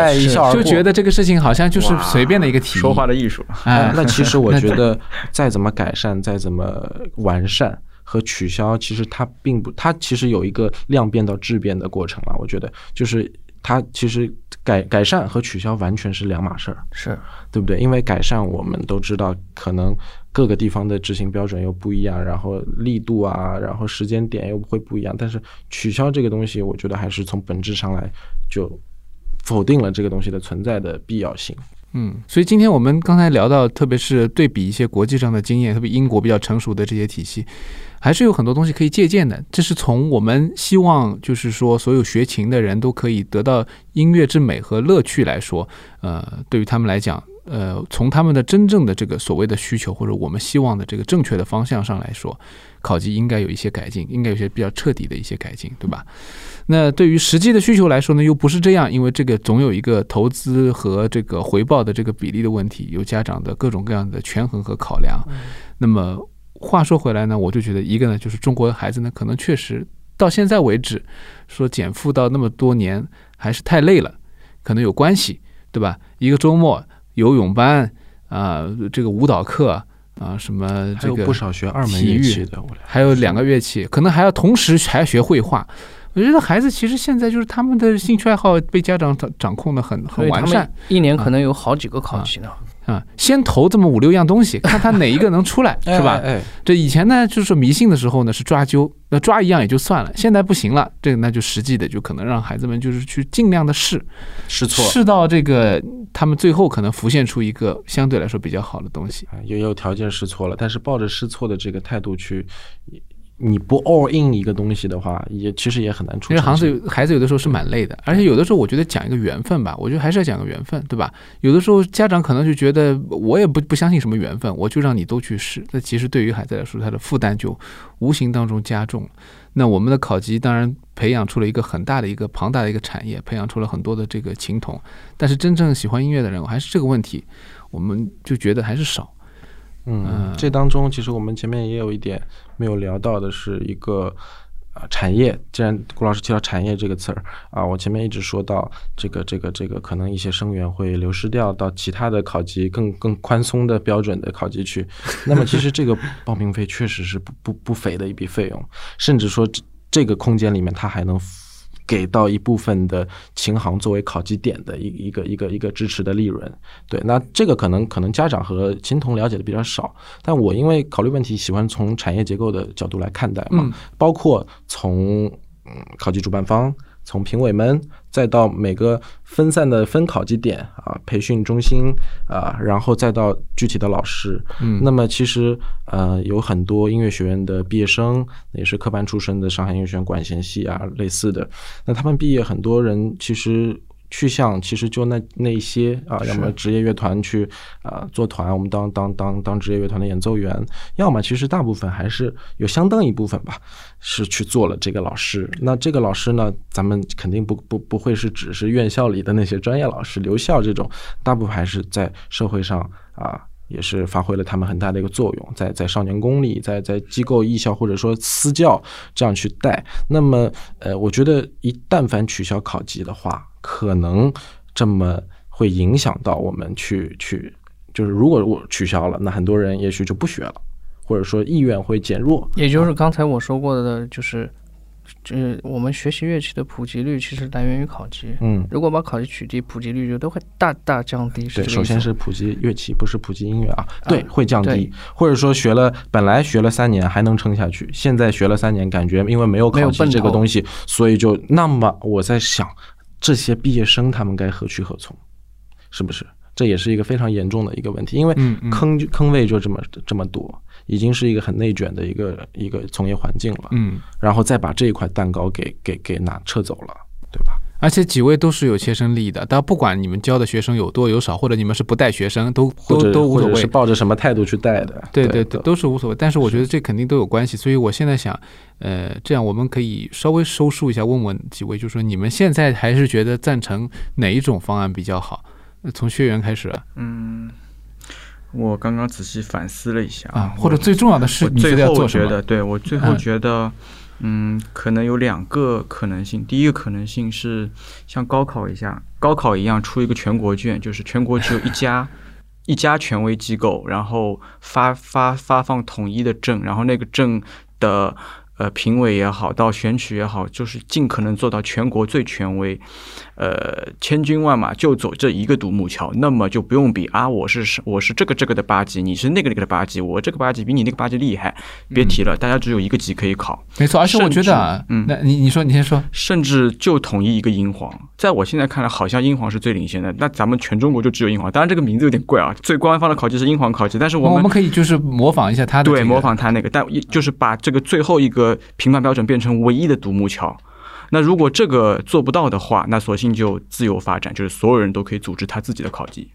就觉得这个事情好像就是随便的一个提议。说话的艺术，哎哎，，那其实我觉得 再怎么改善，再怎么完善和取消，其实它并不，它其实有一个量变到质变的过程了。我觉得。就是它其实改改善和取消完全是两码事儿，是对不对？因为改善我们都知道，可能各个地方的执行标准又不一样，然后力度啊，然后时间点又会不一样。但是取消这个东西，我觉得还是从本质上来就否定了这个东西的存在的必要性。嗯，所以今天我们刚才聊到，特别是对比一些国际上的经验，特别英国比较成熟的这些体系，还是有很多东西可以借鉴的。这是从我们希望，就是说所有学琴的人都可以得到音乐之美和乐趣来说，呃，对于他们来讲，呃，从他们的真正的这个所谓的需求或者我们希望的这个正确的方向上来说，考级应该有一些改进，应该有一些比较彻底的一些改进，对吧？那对于实际的需求来说呢，又不是这样，因为这个总有一个投资和这个回报的这个比例的问题，有家长的各种各样的权衡和考量。那么话说回来呢，我就觉得一个呢，就是中国的孩子呢，可能确实到现在为止，说减负到那么多年还是太累了，可能有关系，对吧？一个周末游泳班啊、这个舞蹈课啊、什么还有这个不少学二门体育乐器的，还有两个乐器，可能还要同时还要学绘画。我觉得孩子其实现在就是他们的兴趣爱好被家长掌掌控的很很完善一年可能有好几个考级呢。啊，先投这么五六样东西，看他哪一个能出来，是吧？这以前呢，就是迷信的时候呢是抓阄，那抓一样也就算了，现在不行了，这个那就实际的就可能让孩子们就是去尽量的试，试错，试到这个他们最后可能浮现出一个相对来说比较好的东西。啊也有条件试错了，但是抱着试错的这个态度去，你不 all in 一个东西的话，也其实也很难出因为孩。子有孩子有的时候是蛮累的，而且有的时候我觉得讲一个缘分吧，我觉得还是要讲个缘分，对吧？有的时候家长可能就觉得我也不不相信什么缘分，我就让你都去试。那其实对于孩子来说，他的负担就无形当中加重了。那我们的考级当然培养出了一个很大的一个庞大的一个产业，培养出了很多的这个琴童，但是真正喜欢音乐的人，我还是这个问题，我们就觉得还是少。嗯嗯，这当中其实我们前面也有一点没有聊到的，是一个啊产业。既然郭老师提到产业这个词儿啊，我前面一直说到这个这个这个，可能一些生源会流失掉到其他的考级更更宽松的标准的考级去。那么其实这个报名费确实是不不不菲的一笔费用，甚至说这这个空间里面它还能。给到一部分的琴行作为考级点的一一个一个一个支持的利润，对，那这个可能可能家长和琴童了解的比较少，但我因为考虑问题，喜欢从产业结构的角度来看待嘛，嗯。包括从嗯考级主办方，从评委们，再到每个分散的分考级点啊，培训中心啊，然后再到具体的老师，嗯那么其实呃有很多音乐学院的毕业生，也是科班出身的上海音乐学院管弦系啊类似的，那他们毕业很多人其实。去向其实就那那些啊，要么职业乐团去啊做团，我们当当当当职业乐团的演奏员，要么其实大部分还是有相当一部分吧，是去做了这个老师。那这个老师呢，咱们肯定不不不会是只是院校里的那些专业老师留校这种，大部分还是在社会上啊。也是发挥了他们很大的一个作用，在在少年宫里，在在机构艺校或者说私教这样去带。那么，呃，我觉得一但凡取消考级的话，可能这么会影响到我们去去，就是如果我取消了，那很多人也许就不学了，或者说意愿会减弱。也就是刚才我说过的，就是，这我们学习乐器的普及率其实来源于考级。嗯，如果把考级取缔，普及率就都会大大降低。对，首先是普及乐器，不是普及音乐啊。对，啊会降低，或者说学了本来学了三年还能撑下去，现在学了三年，感觉因为没有考级这个东西，所以就那么我在想，这些毕业生他们该何去何从？是不是？这也是一个非常严重的一个问题，因为坑坑位就这么这么多，已经是一个很内卷的一个一个从业环境了。嗯，然后再把这一块蛋糕给给给拿撤走了，对吧？而且几位都是有切身利益的，但不管你们教的学生有多有少，或者你们是不带学生，都都都无所谓或者是。抱着什么态度去带的？对对对，都是无所谓。但是我觉得这肯定都有关系，所以我现在想，呃，这样我们可以稍微收束一下，问问几位，就说你们现在还是觉得赞成哪一种方案比较好？呃从学员开始啊，嗯，我刚刚仔细反思了一下啊或者最重要的是你觉得最后要做什么？觉得，对我最后嗯觉得，嗯，可能有两个可能性。第一个可能性是像高考一下，高考一样出一个全国卷，就是全国只有一家 一家权威机构，然后发发发放统一的证，然后那个证的。呃，评委也好，到选取也好，就是尽可能做到全国最权威，呃，千军万马就走这一个独木桥，那么就不用比啊，我是我是这个这个的八级，你是那个那个的八级，我这个八级比你那个八级厉害，别提了，大家只有一个级可以考，没错，而且我觉得啊，嗯那你你说你先说，甚至就统一一个英皇。在我现在看来，好像英皇是最领先的。那咱们全中国就只有英皇，当然这个名字有点怪啊。最官方的考级是英皇考级，但是我们我们可以就是模仿一下他对模仿他那个，但一就是把这个最后一个评判标准变成唯一的独木桥。那如果这个做不到的话，那索性就自由发展，就是所有人都可以组织他自己的考级，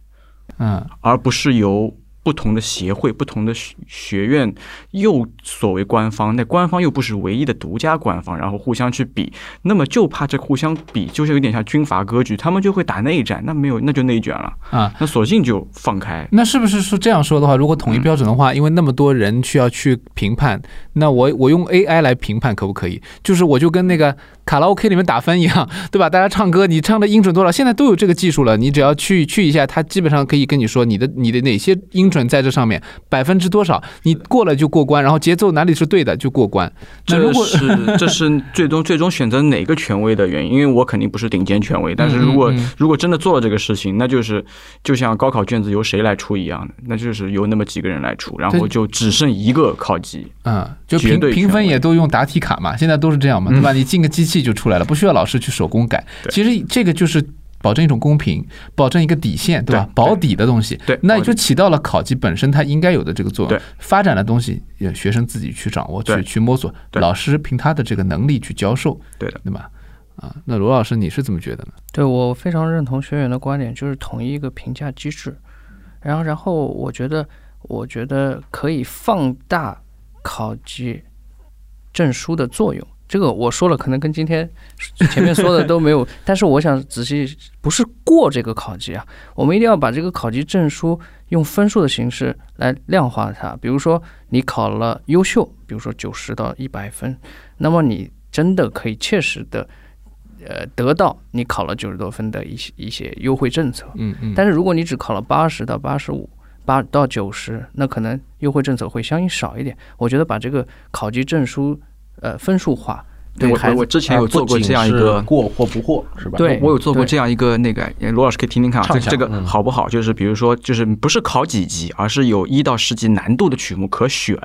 嗯，而不是由不同的协会、不同的学学院又所谓官方，那官方又不是唯一的独家官方，然后互相去比，那么就怕这互相比，就是有点像军阀割据，他们就会打内战，那没有那就内卷了啊，那索性就放开。那是不是说这样说的话，如果嗯统一标准的话，因为那么多人需要去评判，那我我用 AI 来评判可不可以？就是我就跟那个卡拉 OK 里面打分一样，对吧？大家唱歌，你唱的音准多少？现在都有这个技术了，你只要去去一下，它基本上可以跟你说你的你的哪些音准在这上面百分之多少，你过了就过关，然后节奏哪里是对的就过关。那如这果是这是最终最终选择哪个权威的原因，因为我肯定不是顶尖权威，但是如果嗯嗯如果真的做了这个事情，那就是就像高考卷子由谁来出一样的，那就是由那么几个人来出，然后就只剩一个考级。嗯，就绝评评分也都用答题卡嘛，现在都是这样嘛，对吧？嗯你进个机器就出来了，不需要老师去手工改。其实这个就是保证一种公平，保证一个底线，对吧？对保底的东西，对那也就起到了考级本身它应该有的这个作用对。发展的东西，呃学生自己去掌握，去去摸索，对老师凭他的这个能力去教授，对的，对吧？啊，那罗老师你是怎么觉得呢？对我非常认同学员的观点，就是统一一个评价机制。然后，然后我觉得，我觉得可以放大考级证书的作用。这个我说了，可能跟今天前面说的都没有，但是我想仔细，不是过这个考级啊，我们一定要把这个考级证书用分数的形式来量化它。比如说你考了优秀，比如说九十到一百分，那么你真的可以切实的。呃，得到你考了九十多分的一些一些优惠政策，嗯嗯，但是如果你只考了八十到八十五、八到九十，那可能优惠政策会相应少一点。我觉得把这个考级证书呃分数化，对我我之前有做过这样一个过或不过，是吧？对我有做过这样一个那个，呃罗老师可以听听看啊，这个嗯好不好？就是比如说，就是不是考几级，而是有一到十级难度的曲目可选。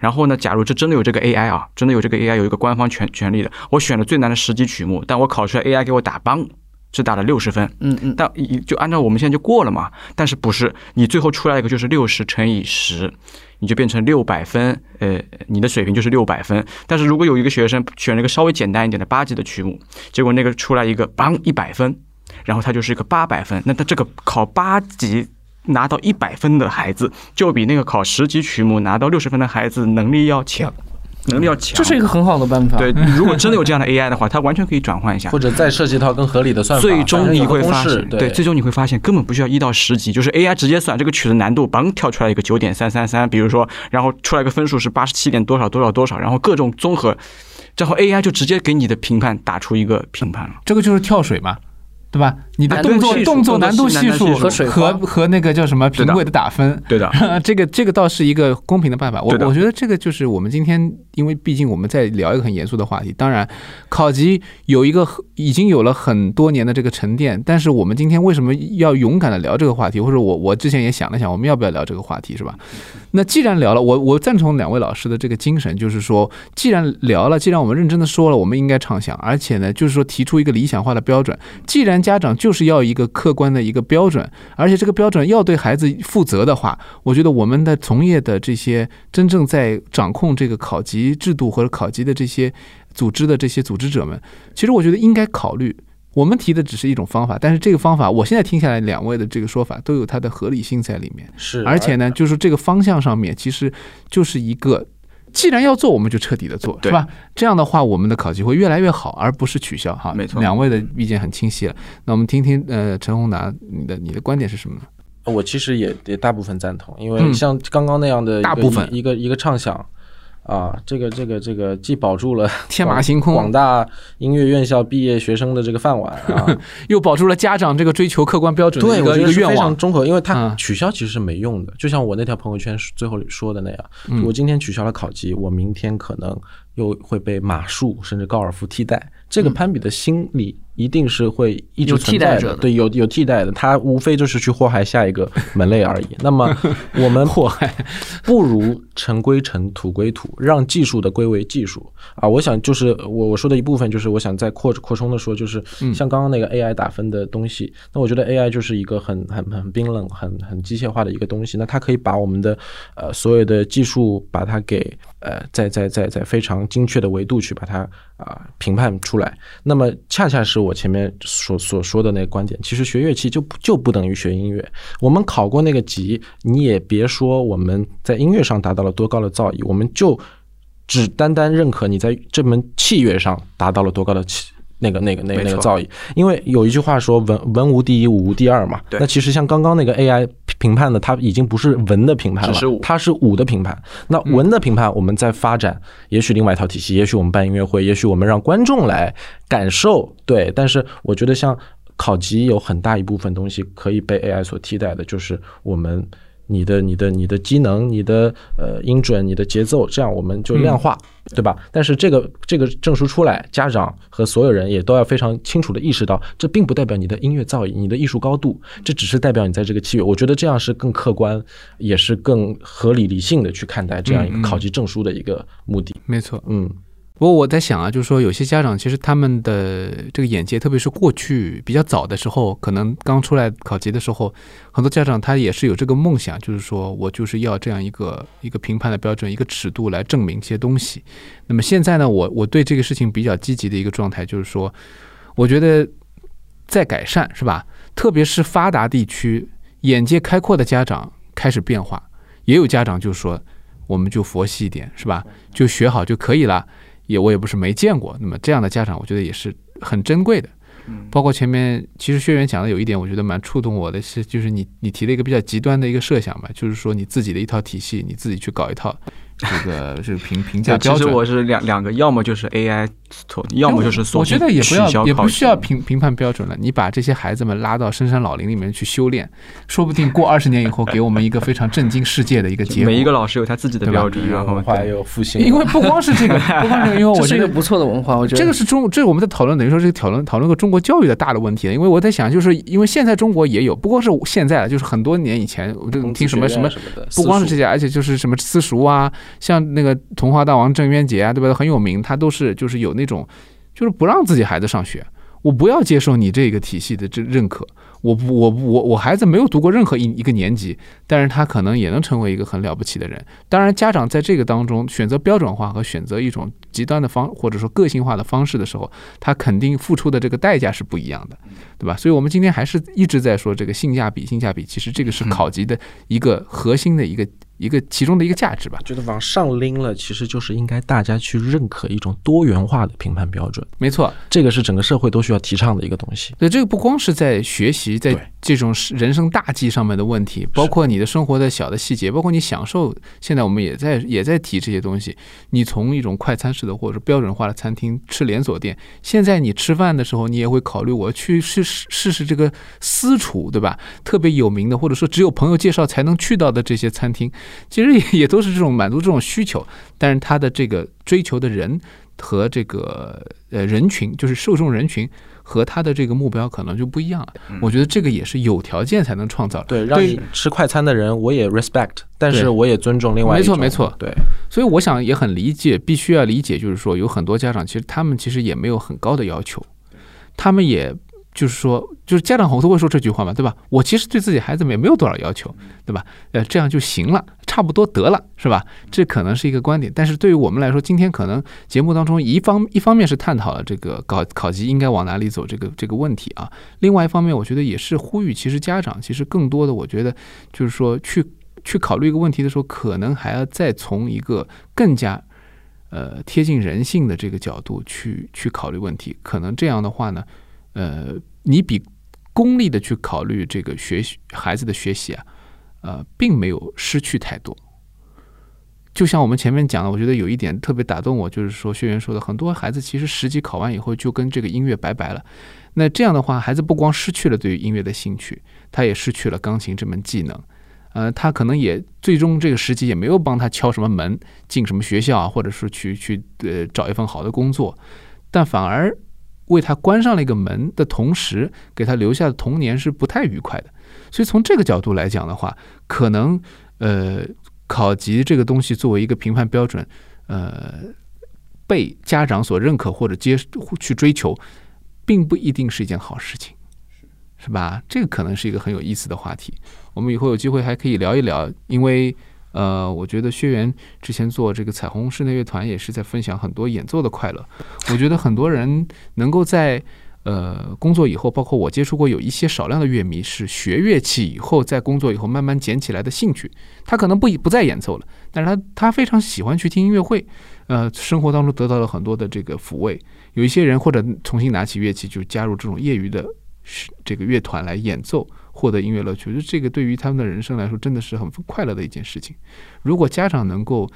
然后呢，假如这真的有这个 AI 啊，真的有这个 AI 有一个官方权权利的，我选了最难的十级曲目，但我考出来 AI 给我打帮。只打了六十分，嗯嗯，但一就按照我们现在就过了嘛。但是不是你最后出来一个就是六十乘以十，你就变成六百分，呃，你的水平就是六百分。但是如果有一个学生选了一个稍微简单一点的八级的曲目，结果那个出来一个帮一百分，然后他就是一个八百分，那他这个考八级。拿到一百分的孩子，就比那个考十级曲目拿到六十分的孩子能力要强，能力要强。这是一个很好的办法。对，如果真的有这样的 AI 的话，它完全可以转换一下或。者再设计一套更合理的算法，最终你会发现，对，最终你会发现根本不需要一到十级，就是 AI 直接算这个曲的难度，嘣跳出来一个九点三三三，比如说，然后出来一个分数是八十七点多少多少多少，然后各种综合，然后 AI 就直接给你的评判打出一个评判了。这个就是跳水嘛，对吧？你的动作动作难度系数和水和和那个叫什么评委的打分，对的，这个这个倒是一个公平的办法。我我觉得这个就是我们今天，因为毕竟我们在聊一个很严肃的话题。当然，考级有一个已经有了很多年的这个沉淀，但是我们今天为什么要勇敢的聊这个话题？或者我我之前也想了想，我们要不要聊这个话题，是吧？那既然聊了，我我赞同两位老师的这个精神，就是说，既然聊了，既然我们认真的说了，我们应该畅想，而且呢，就是说提出一个理想化的标准。既然家长就就是要一个客观的一个标准，而且这个标准要对孩子负责的话，我觉得我们的从业的这些真正在掌控这个考级制度或者考级的这些组织的这些组织者们，其实我觉得应该考虑。我们提的只是一种方法，但是这个方法，我现在听下来，两位的这个说法都有它的合理性在里面。是，而且呢，就是这个方向上面，其实就是一个，既然要做，我们就彻底的做，是对吧？这样的话，我们的考级会越来越好，而不是取消。哈，没错两位的意见很清晰了。那我们听听，呃，陈宏达，你的你的观点是什么呢？我其实也也大部分赞同，因为嗯像刚刚那样的一个大部分一个一个畅想啊，这个这个这个既保住了 天马行空广大音乐院校毕业学生的这个饭碗啊，又保住了家长这个追求客观标准的对，一个一个愿望。非常综合，因为它嗯取消其实是没用的。就像我那条朋友圈最后说的那样，嗯我今天取消了考级，我明天可能又会被马术甚至高尔夫替代。这个攀比的心理一定是会一直存在的，对，有有替代的，它无非就是去祸害下一个门类而已。那么我们祸害，不如尘归尘，土归土，让技术的归为技术啊！我想就是我我说的一部分，就是我想再扩扩充的说，就是嗯像刚刚那个 AI 打分的东西，那我觉得 AI 就是一个很很很冰冷、很很机械化的一个东西，那它可以把我们的呃所有的技术把它给呃在在在在非常精确的维度去把它啊、评判出来。那么恰恰是我前面所所说的那个观点，其实学乐器就不就不等于学音乐。我们考过那个级，你也别说我们在音乐上达到了多高的造诣，我们就只单单认可你在这门器乐上达到了多高的器。那个、那个、那个、那个造诣，因为有一句话说“文文无第一，武无第二”嘛。对那其实像刚刚那个 AI 评判的，它已经不是文的评判了，它是武的评判。那文的评判，我们在发展，也许另外一套体系，也许我们办音乐会，也许我们让观众来感受，对。但是我觉得像考级有很大一部分东西可以被 AI 所替代的，就是我们你的、你的、你的机能、你的呃音准、你的节奏，这样我们就量化，对吧？但是这个这个证书出来，家长和所有人也都要非常清楚的意识到，这并不代表你的音乐造诣、你的艺术高度，这只是代表你在这个器乐。我觉得这样是更客观，也是更合理理性的去看待这样一个考级证书的一个目的。没错。嗯，不过我在想啊，就是说有些家长其实他们的这个眼界，特别是过去比较早的时候，可能刚出来考级的时候，很多家长他也是有这个梦想，就是说我就是要这样一个一个评判的标准、一个尺度来证明一些东西。那么现在呢，我我对这个事情比较积极的一个状态，就是说，我觉得在改善，是吧？特别是发达地区眼界开阔的家长开始变化，也有家长就说，我们就佛系一点，是吧？就学好就可以了。也我也不是没见过，那么这样的家长，我觉得也是很珍贵的。包括前面其实薛源讲的有一点，我觉得蛮触动我的是，就是你你提了一个比较极端的一个设想嘛，就是说你自己的一套体系，你自己去搞一套这个这个评评价标准。其实我是两两个，要么就是 AI 错，要么就是索我觉得也不要也不需要评评判标准了，你把这些孩子们拉到深山老林里面去修炼，说不定过二十年以后，给我们一个非常震惊世界的一个结果。每一个老师有他自己的标准，然后文化又复兴，因为不光是这个，不光是因为我 这是一个不错的文化，我觉得这个是中，这个我们在讨论，等于说是讨论讨论个中国教育的大的问题。因为我在想，就是因为现在中国也有，不光是现在了，就是很多年以前，我就听什么什么什么的，不光是这些，而且就是什么私塾啊，像那个童话大王郑渊洁啊，对吧？很有名，他都是就是有那种，就是不让自己孩子上学，我不要接受你这个体系的这认可，我不我不我我孩子没有读过任何一一个年级，但是他可能也能成为一个很了不起的人。当然，家长在这个当中选择标准化和选择一种极端的方或者说个性化的方式的时候，他肯定付出的这个代价是不一样的，对吧？所以我们今天还是一直在说这个性价比，性价比，其实这个是考级的一个核心的一个一个其中的一个价值吧。觉得往上拎了，其实就是应该大家去认可一种多元化的评判标准，没错，这个是整个社会都需要提倡的一个东西。对，这个不光是在学习，在这种人生大计上面的问题，包括你的生活的小的细节，包括你享受。现在我们也在也在提这些东西。你从一种快餐式的或者标准化的餐厅吃连锁店，现在你吃饭的时候，你也会考虑我去试试试试这个私厨，对吧？特别有名的，或者说只有朋友介绍才能去到的这些餐厅，其实也也都是这种满足这种需求，但是他的这个追求的人和这个呃人群，就是受众人群。和他的这个目标可能就不一样了。我觉得这个也是有条件才能创造的。对，让你吃快餐的人，我也 respect，但是我也尊重另外一种没错没错对，所以我想也很理解，必须要理解，就是说有很多家长其实他们其实也没有很高的要求，他们也就是说，就是家长很多会说这句话嘛，对吧？我其实对自己孩子们也没有多少要求，对吧？呃，这样就行了，差不多得了，是吧？这可能是一个观点，但是对于我们来说，今天可能节目当中一方一方面是探讨了这个考考级应该往哪里走这个这个问题啊，另外一方面，我觉得也是呼吁，其实家长其实更多的，我觉得就是说去去考虑一个问题的时候，可能还要再从一个更加呃贴近人性的这个角度去去考虑问题，可能这样的话呢。呃，你比功利的去考虑这个学习孩子的学习啊，呃，并没有失去太多。就像我们前面讲的，我觉得有一点特别打动我，就是说学员说的，很多孩子其实十级考完以后就跟这个音乐拜拜了。那这样的话，孩子不光失去了对于音乐的兴趣，他也失去了钢琴这门技能。呃，他可能也最终这个十级也没有帮他敲什么门，进什么学校啊，或者是去去呃找一份好的工作，但反而。为他关上了一个门的同时，给他留下的童年是不太愉快的。所以从这个角度来讲的话，可能呃，考级这个东西作为一个评判标准，呃，被家长所认可或者接去追求，并不一定是一件好事情，是吧？这个可能是一个很有意思的话题。我们以后有机会还可以聊一聊，因为。呃，我觉得薛源之前做这个彩虹室内乐团，也是在分享很多演奏的快乐。我觉得很多人能够在呃工作以后，包括我接触过有一些少量的乐迷，是学乐器以后，在工作以后慢慢捡起来的兴趣。他可能不不再演奏了，但是他他非常喜欢去听音乐会，呃，生活当中得到了很多的这个抚慰。有一些人或者重新拿起乐器，就加入这种业余的这个乐团来演奏。获得音乐乐趣，我觉得这个对于他们的人生来说，真的是很快乐的一件事情。如果家长能够，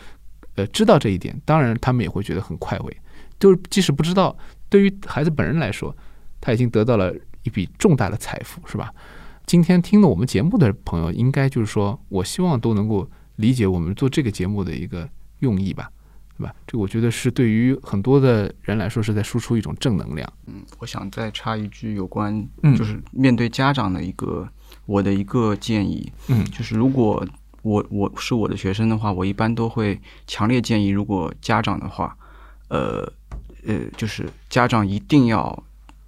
呃，知道这一点，当然他们也会觉得很快慰。就是即使不知道，对于孩子本人来说，他已经得到了一笔重大的财富，是吧？今天听了我们节目的朋友，应该就是说我希望都能够理解我们做这个节目的一个用意吧。对吧？这个我觉得是对于很多的人来说是在输出一种正能量。嗯，我想再插一句有关，就是面对家长的一个我的一个建议。嗯，就是如果我我是我的学生的话，我一般都会强烈建议，如果家长的话，呃呃，就是家长一定要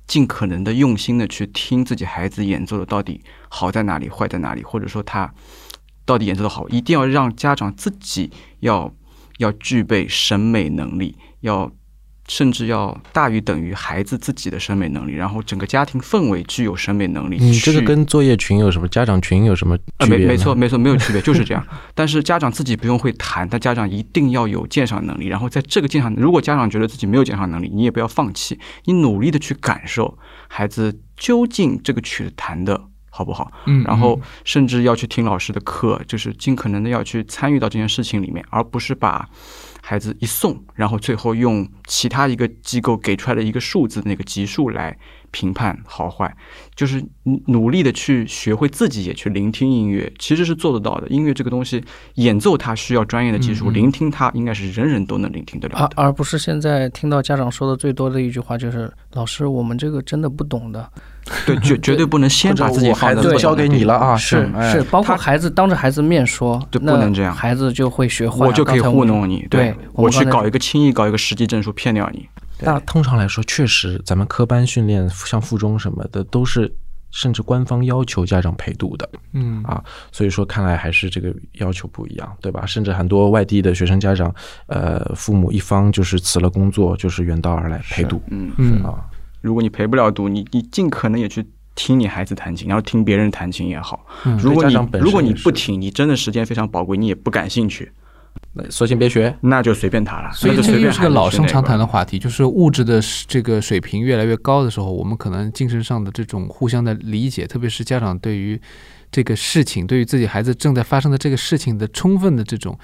尽可能的用心的去听自己孩子演奏的到底好在哪里，坏在哪里，或者说他到底演奏的好，一定要让家长自己要。要具备审美能力，要甚至要大于等于孩子自己的审美能力，然后整个家庭氛围具有审美能力。你这个跟作业群有什么、家长群有什么区别？没没错没错没有区别，就是这样。但是家长自己不用会弹，但家长一定要有鉴赏能力。然后在这个鉴赏，如果家长觉得自己没有鉴赏能力，你也不要放弃，你努力的去感受孩子究竟这个曲子弹的。好不好？嗯，然后甚至要去听老师的课，就是尽可能的要去参与到这件事情里面，而不是把孩子一送，然后最后用其他一个机构给出来的一个数字那个级数来。评判好坏，就是努力的去学会自己也去聆听音乐，其实是做得到的。音乐这个东西，演奏它需要专业的技术，聆听它应该是人人都能聆听得了。而而不是现在听到家长说的最多的一句话就是：“老师，我们这个真的不懂的。”对，绝绝对不能先把自己孩子交给你了啊！是是，包括孩子当着孩子面说，对，不能这样，孩子就会学坏。我就可以糊弄你，对我去搞一个轻易搞一个实际证书骗掉你。那通常来说，确实，咱们科班训练，像附中什么的，都是甚至官方要求家长陪读的，嗯啊，所以说看来还是这个要求不一样，对吧？甚至很多外地的学生家长，呃，父母一方就是辞了工作，就是远道而来陪读，嗯嗯啊，如果你陪不了读，你你尽可能也去听你孩子弹琴，然后听别人弹琴也好。如果你如果你不听，你真的时间非常宝贵，你也不感兴趣。那索性别学，那就随便他了。所以这又是个老生常谈的话题，就是物质的这个水平越来越高的时候，我们可能精神上的这种互相的理解，特别是家长对于这个事情，对于自己孩子正在发生的这个事情的充分的这种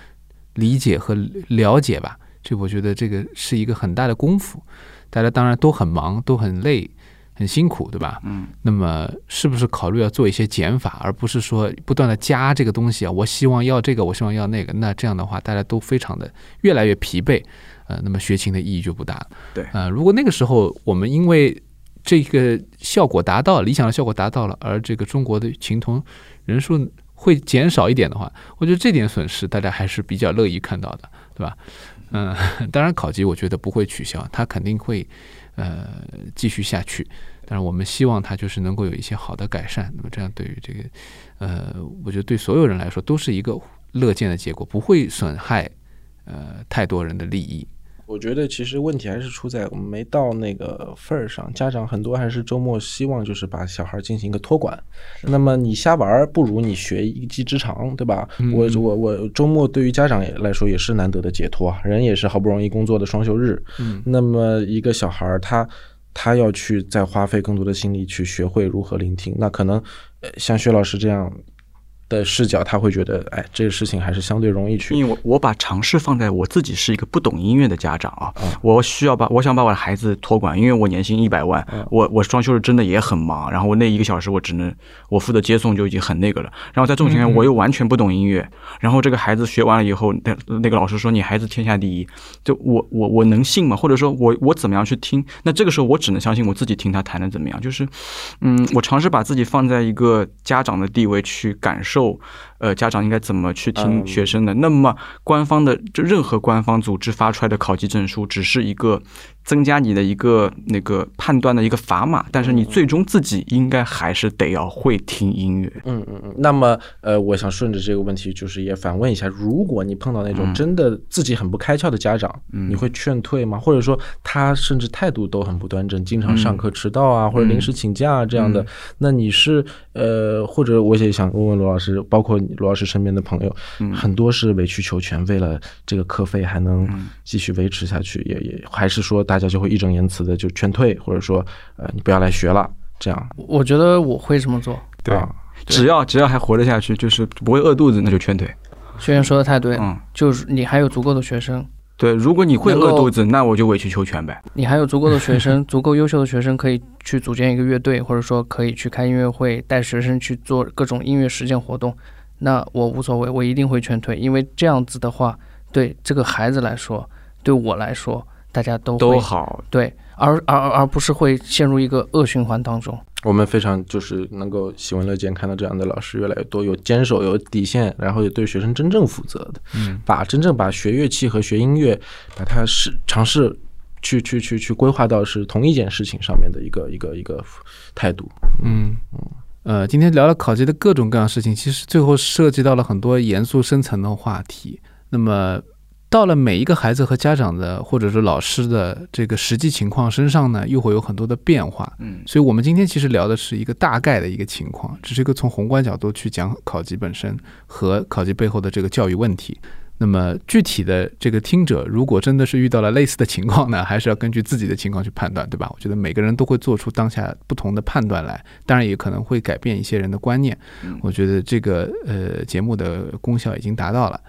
理解和了解吧。这我觉得这个是一个很大的功夫。大家当然都很忙，都很累。很辛苦，对吧？嗯，那么是不是考虑要做一些减法，而不是说不断的加这个东西啊？我希望要这个，我希望要那个，那这样的话，大家都非常的越来越疲惫，呃，那么学琴的意义就不大了。对，呃，如果那个时候我们因为这个效果达到理想的效果达到了，而这个中国的琴童人数会减少一点的话，我觉得这点损失大家还是比较乐意看到的，对吧？嗯，当然考级我觉得不会取消，它肯定会。呃，继续下去，但是我们希望它就是能够有一些好的改善。那么这样对于这个，呃，我觉得对所有人来说都是一个乐见的结果，不会损害呃太多人的利益。我觉得其实问题还是出在我们没到那个份儿上，家长很多还是周末希望就是把小孩进行一个托管。那么你瞎玩儿，不如你学一技之长，对吧？我我我周末对于家长来说也是难得的解脱啊，人也是好不容易工作的双休日。嗯，那么一个小孩儿他他要去再花费更多的心力去学会如何聆听，那可能呃像薛老师这样。的视角，他会觉得，哎，这个事情还是相对容易去。因为我我把尝试放在我自己是一个不懂音乐的家长啊，我需要把我想把我的孩子托管，因为我年薪一百万，我我装修是真的也很忙，然后我那一个小时我只能我负责接送就已经很那个了，然后在这种情况下我又完全不懂音乐，然后这个孩子学完了以后，那那个老师说你孩子天下第一，就我我我能信吗？或者说我我怎么样去听？那这个时候我只能相信我自己听他弹的怎么样，就是嗯，我尝试把自己放在一个家长的地位去感受。受，呃，家长应该怎么去听学生的？那么，官方的就任何官方组织发出来的考级证书，只是一个。增加你的一个那个判断的一个砝码，但是你最终自己应该还是得要会听音乐。嗯嗯嗯。那么呃，我想顺着这个问题，就是也反问一下：如果你碰到那种真的自己很不开窍的家长，你会劝退吗？或者说他甚至态度都很不端正，经常上课迟到啊，或者临时请假啊这样的，那你是呃，或者我也想问问罗老师，包括罗老师身边的朋友，很多是委曲求全，为了这个课费还能继续维持下去，也也还是说大家就会义正言辞的就劝退，或者说，呃，你不要来学了。这样，我觉得我会这么做。对，只要只要还活得下去，就是不会饿肚子，那就劝退。学员说的太对，嗯，就是你还有足够的学生。对，如果你会饿肚子，那我就委曲求全呗。你还有足够的学生，足够优秀的学生可以去组建一个乐队，或者说可以去开音乐会，带学生去做各种音乐实践活动，那我无所谓，我一定会劝退，因为这样子的话，对这个孩子来说，对我来说。大家都都好，对，而而而不是会陷入一个恶循环当中。我们非常就是能够喜闻乐见，看到这样的老师越来越多，有坚守、有底线，然后也对学生真正负责的，嗯，把真正把学乐器和学音乐，把它是尝试去去去去规划到是同一件事情上面的一个一个一个态度。嗯嗯，呃，今天聊了考级的各种各样事情，其实最后涉及到了很多严肃深层的话题。那么。到了每一个孩子和家长的，或者是老师的这个实际情况身上呢，又会有很多的变化。嗯，所以我们今天其实聊的是一个大概的一个情况，只是一个从宏观角度去讲考级本身和考级背后的这个教育问题。那么具体的这个听者，如果真的是遇到了类似的情况呢，还是要根据自己的情况去判断，对吧？我觉得每个人都会做出当下不同的判断来，当然也可能会改变一些人的观念。我觉得这个呃节目的功效已经达到了。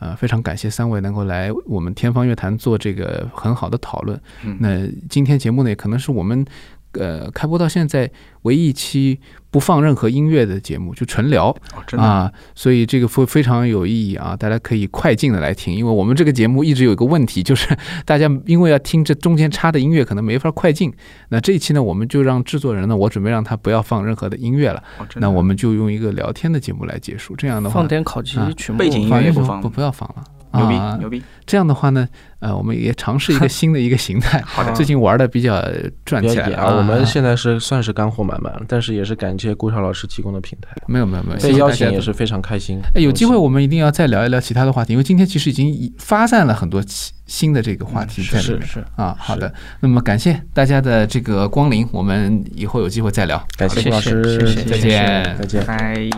呃，非常感谢三位能够来我们天方乐坛做这个很好的讨论。那今天节目呢，也可能是我们。呃，开播到现在唯一一期不放任何音乐的节目，就纯聊啊，所以这个非非常有意义啊，大家可以快进的来听，因为我们这个节目一直有一个问题，就是 大家因为要听这中间插的音乐，可能没法快进。那这一期呢，我们就让制作人呢，我准备让他不要放任何的音乐了，那我们就用一个聊天的节目来结束。这样的话，放点考级曲目，背景音乐不放，不不要放了。牛逼牛逼！这样的话呢，呃，我们也尝试一个 新的一个形态。好的，最近玩的比较赚起来啊。我们现在是算是干货满满，但是也是感谢顾超老师提供的平台。没有没有没有，被邀请也是非常开心。哎，有机会我们一定要再聊一聊其他的话题，因为今天其实已经发散了很多新的这个话题在里面。是是啊，好的。那么感谢大家的这个光临，我们以后有机会再聊。感谢顾老师，再见再见，拜。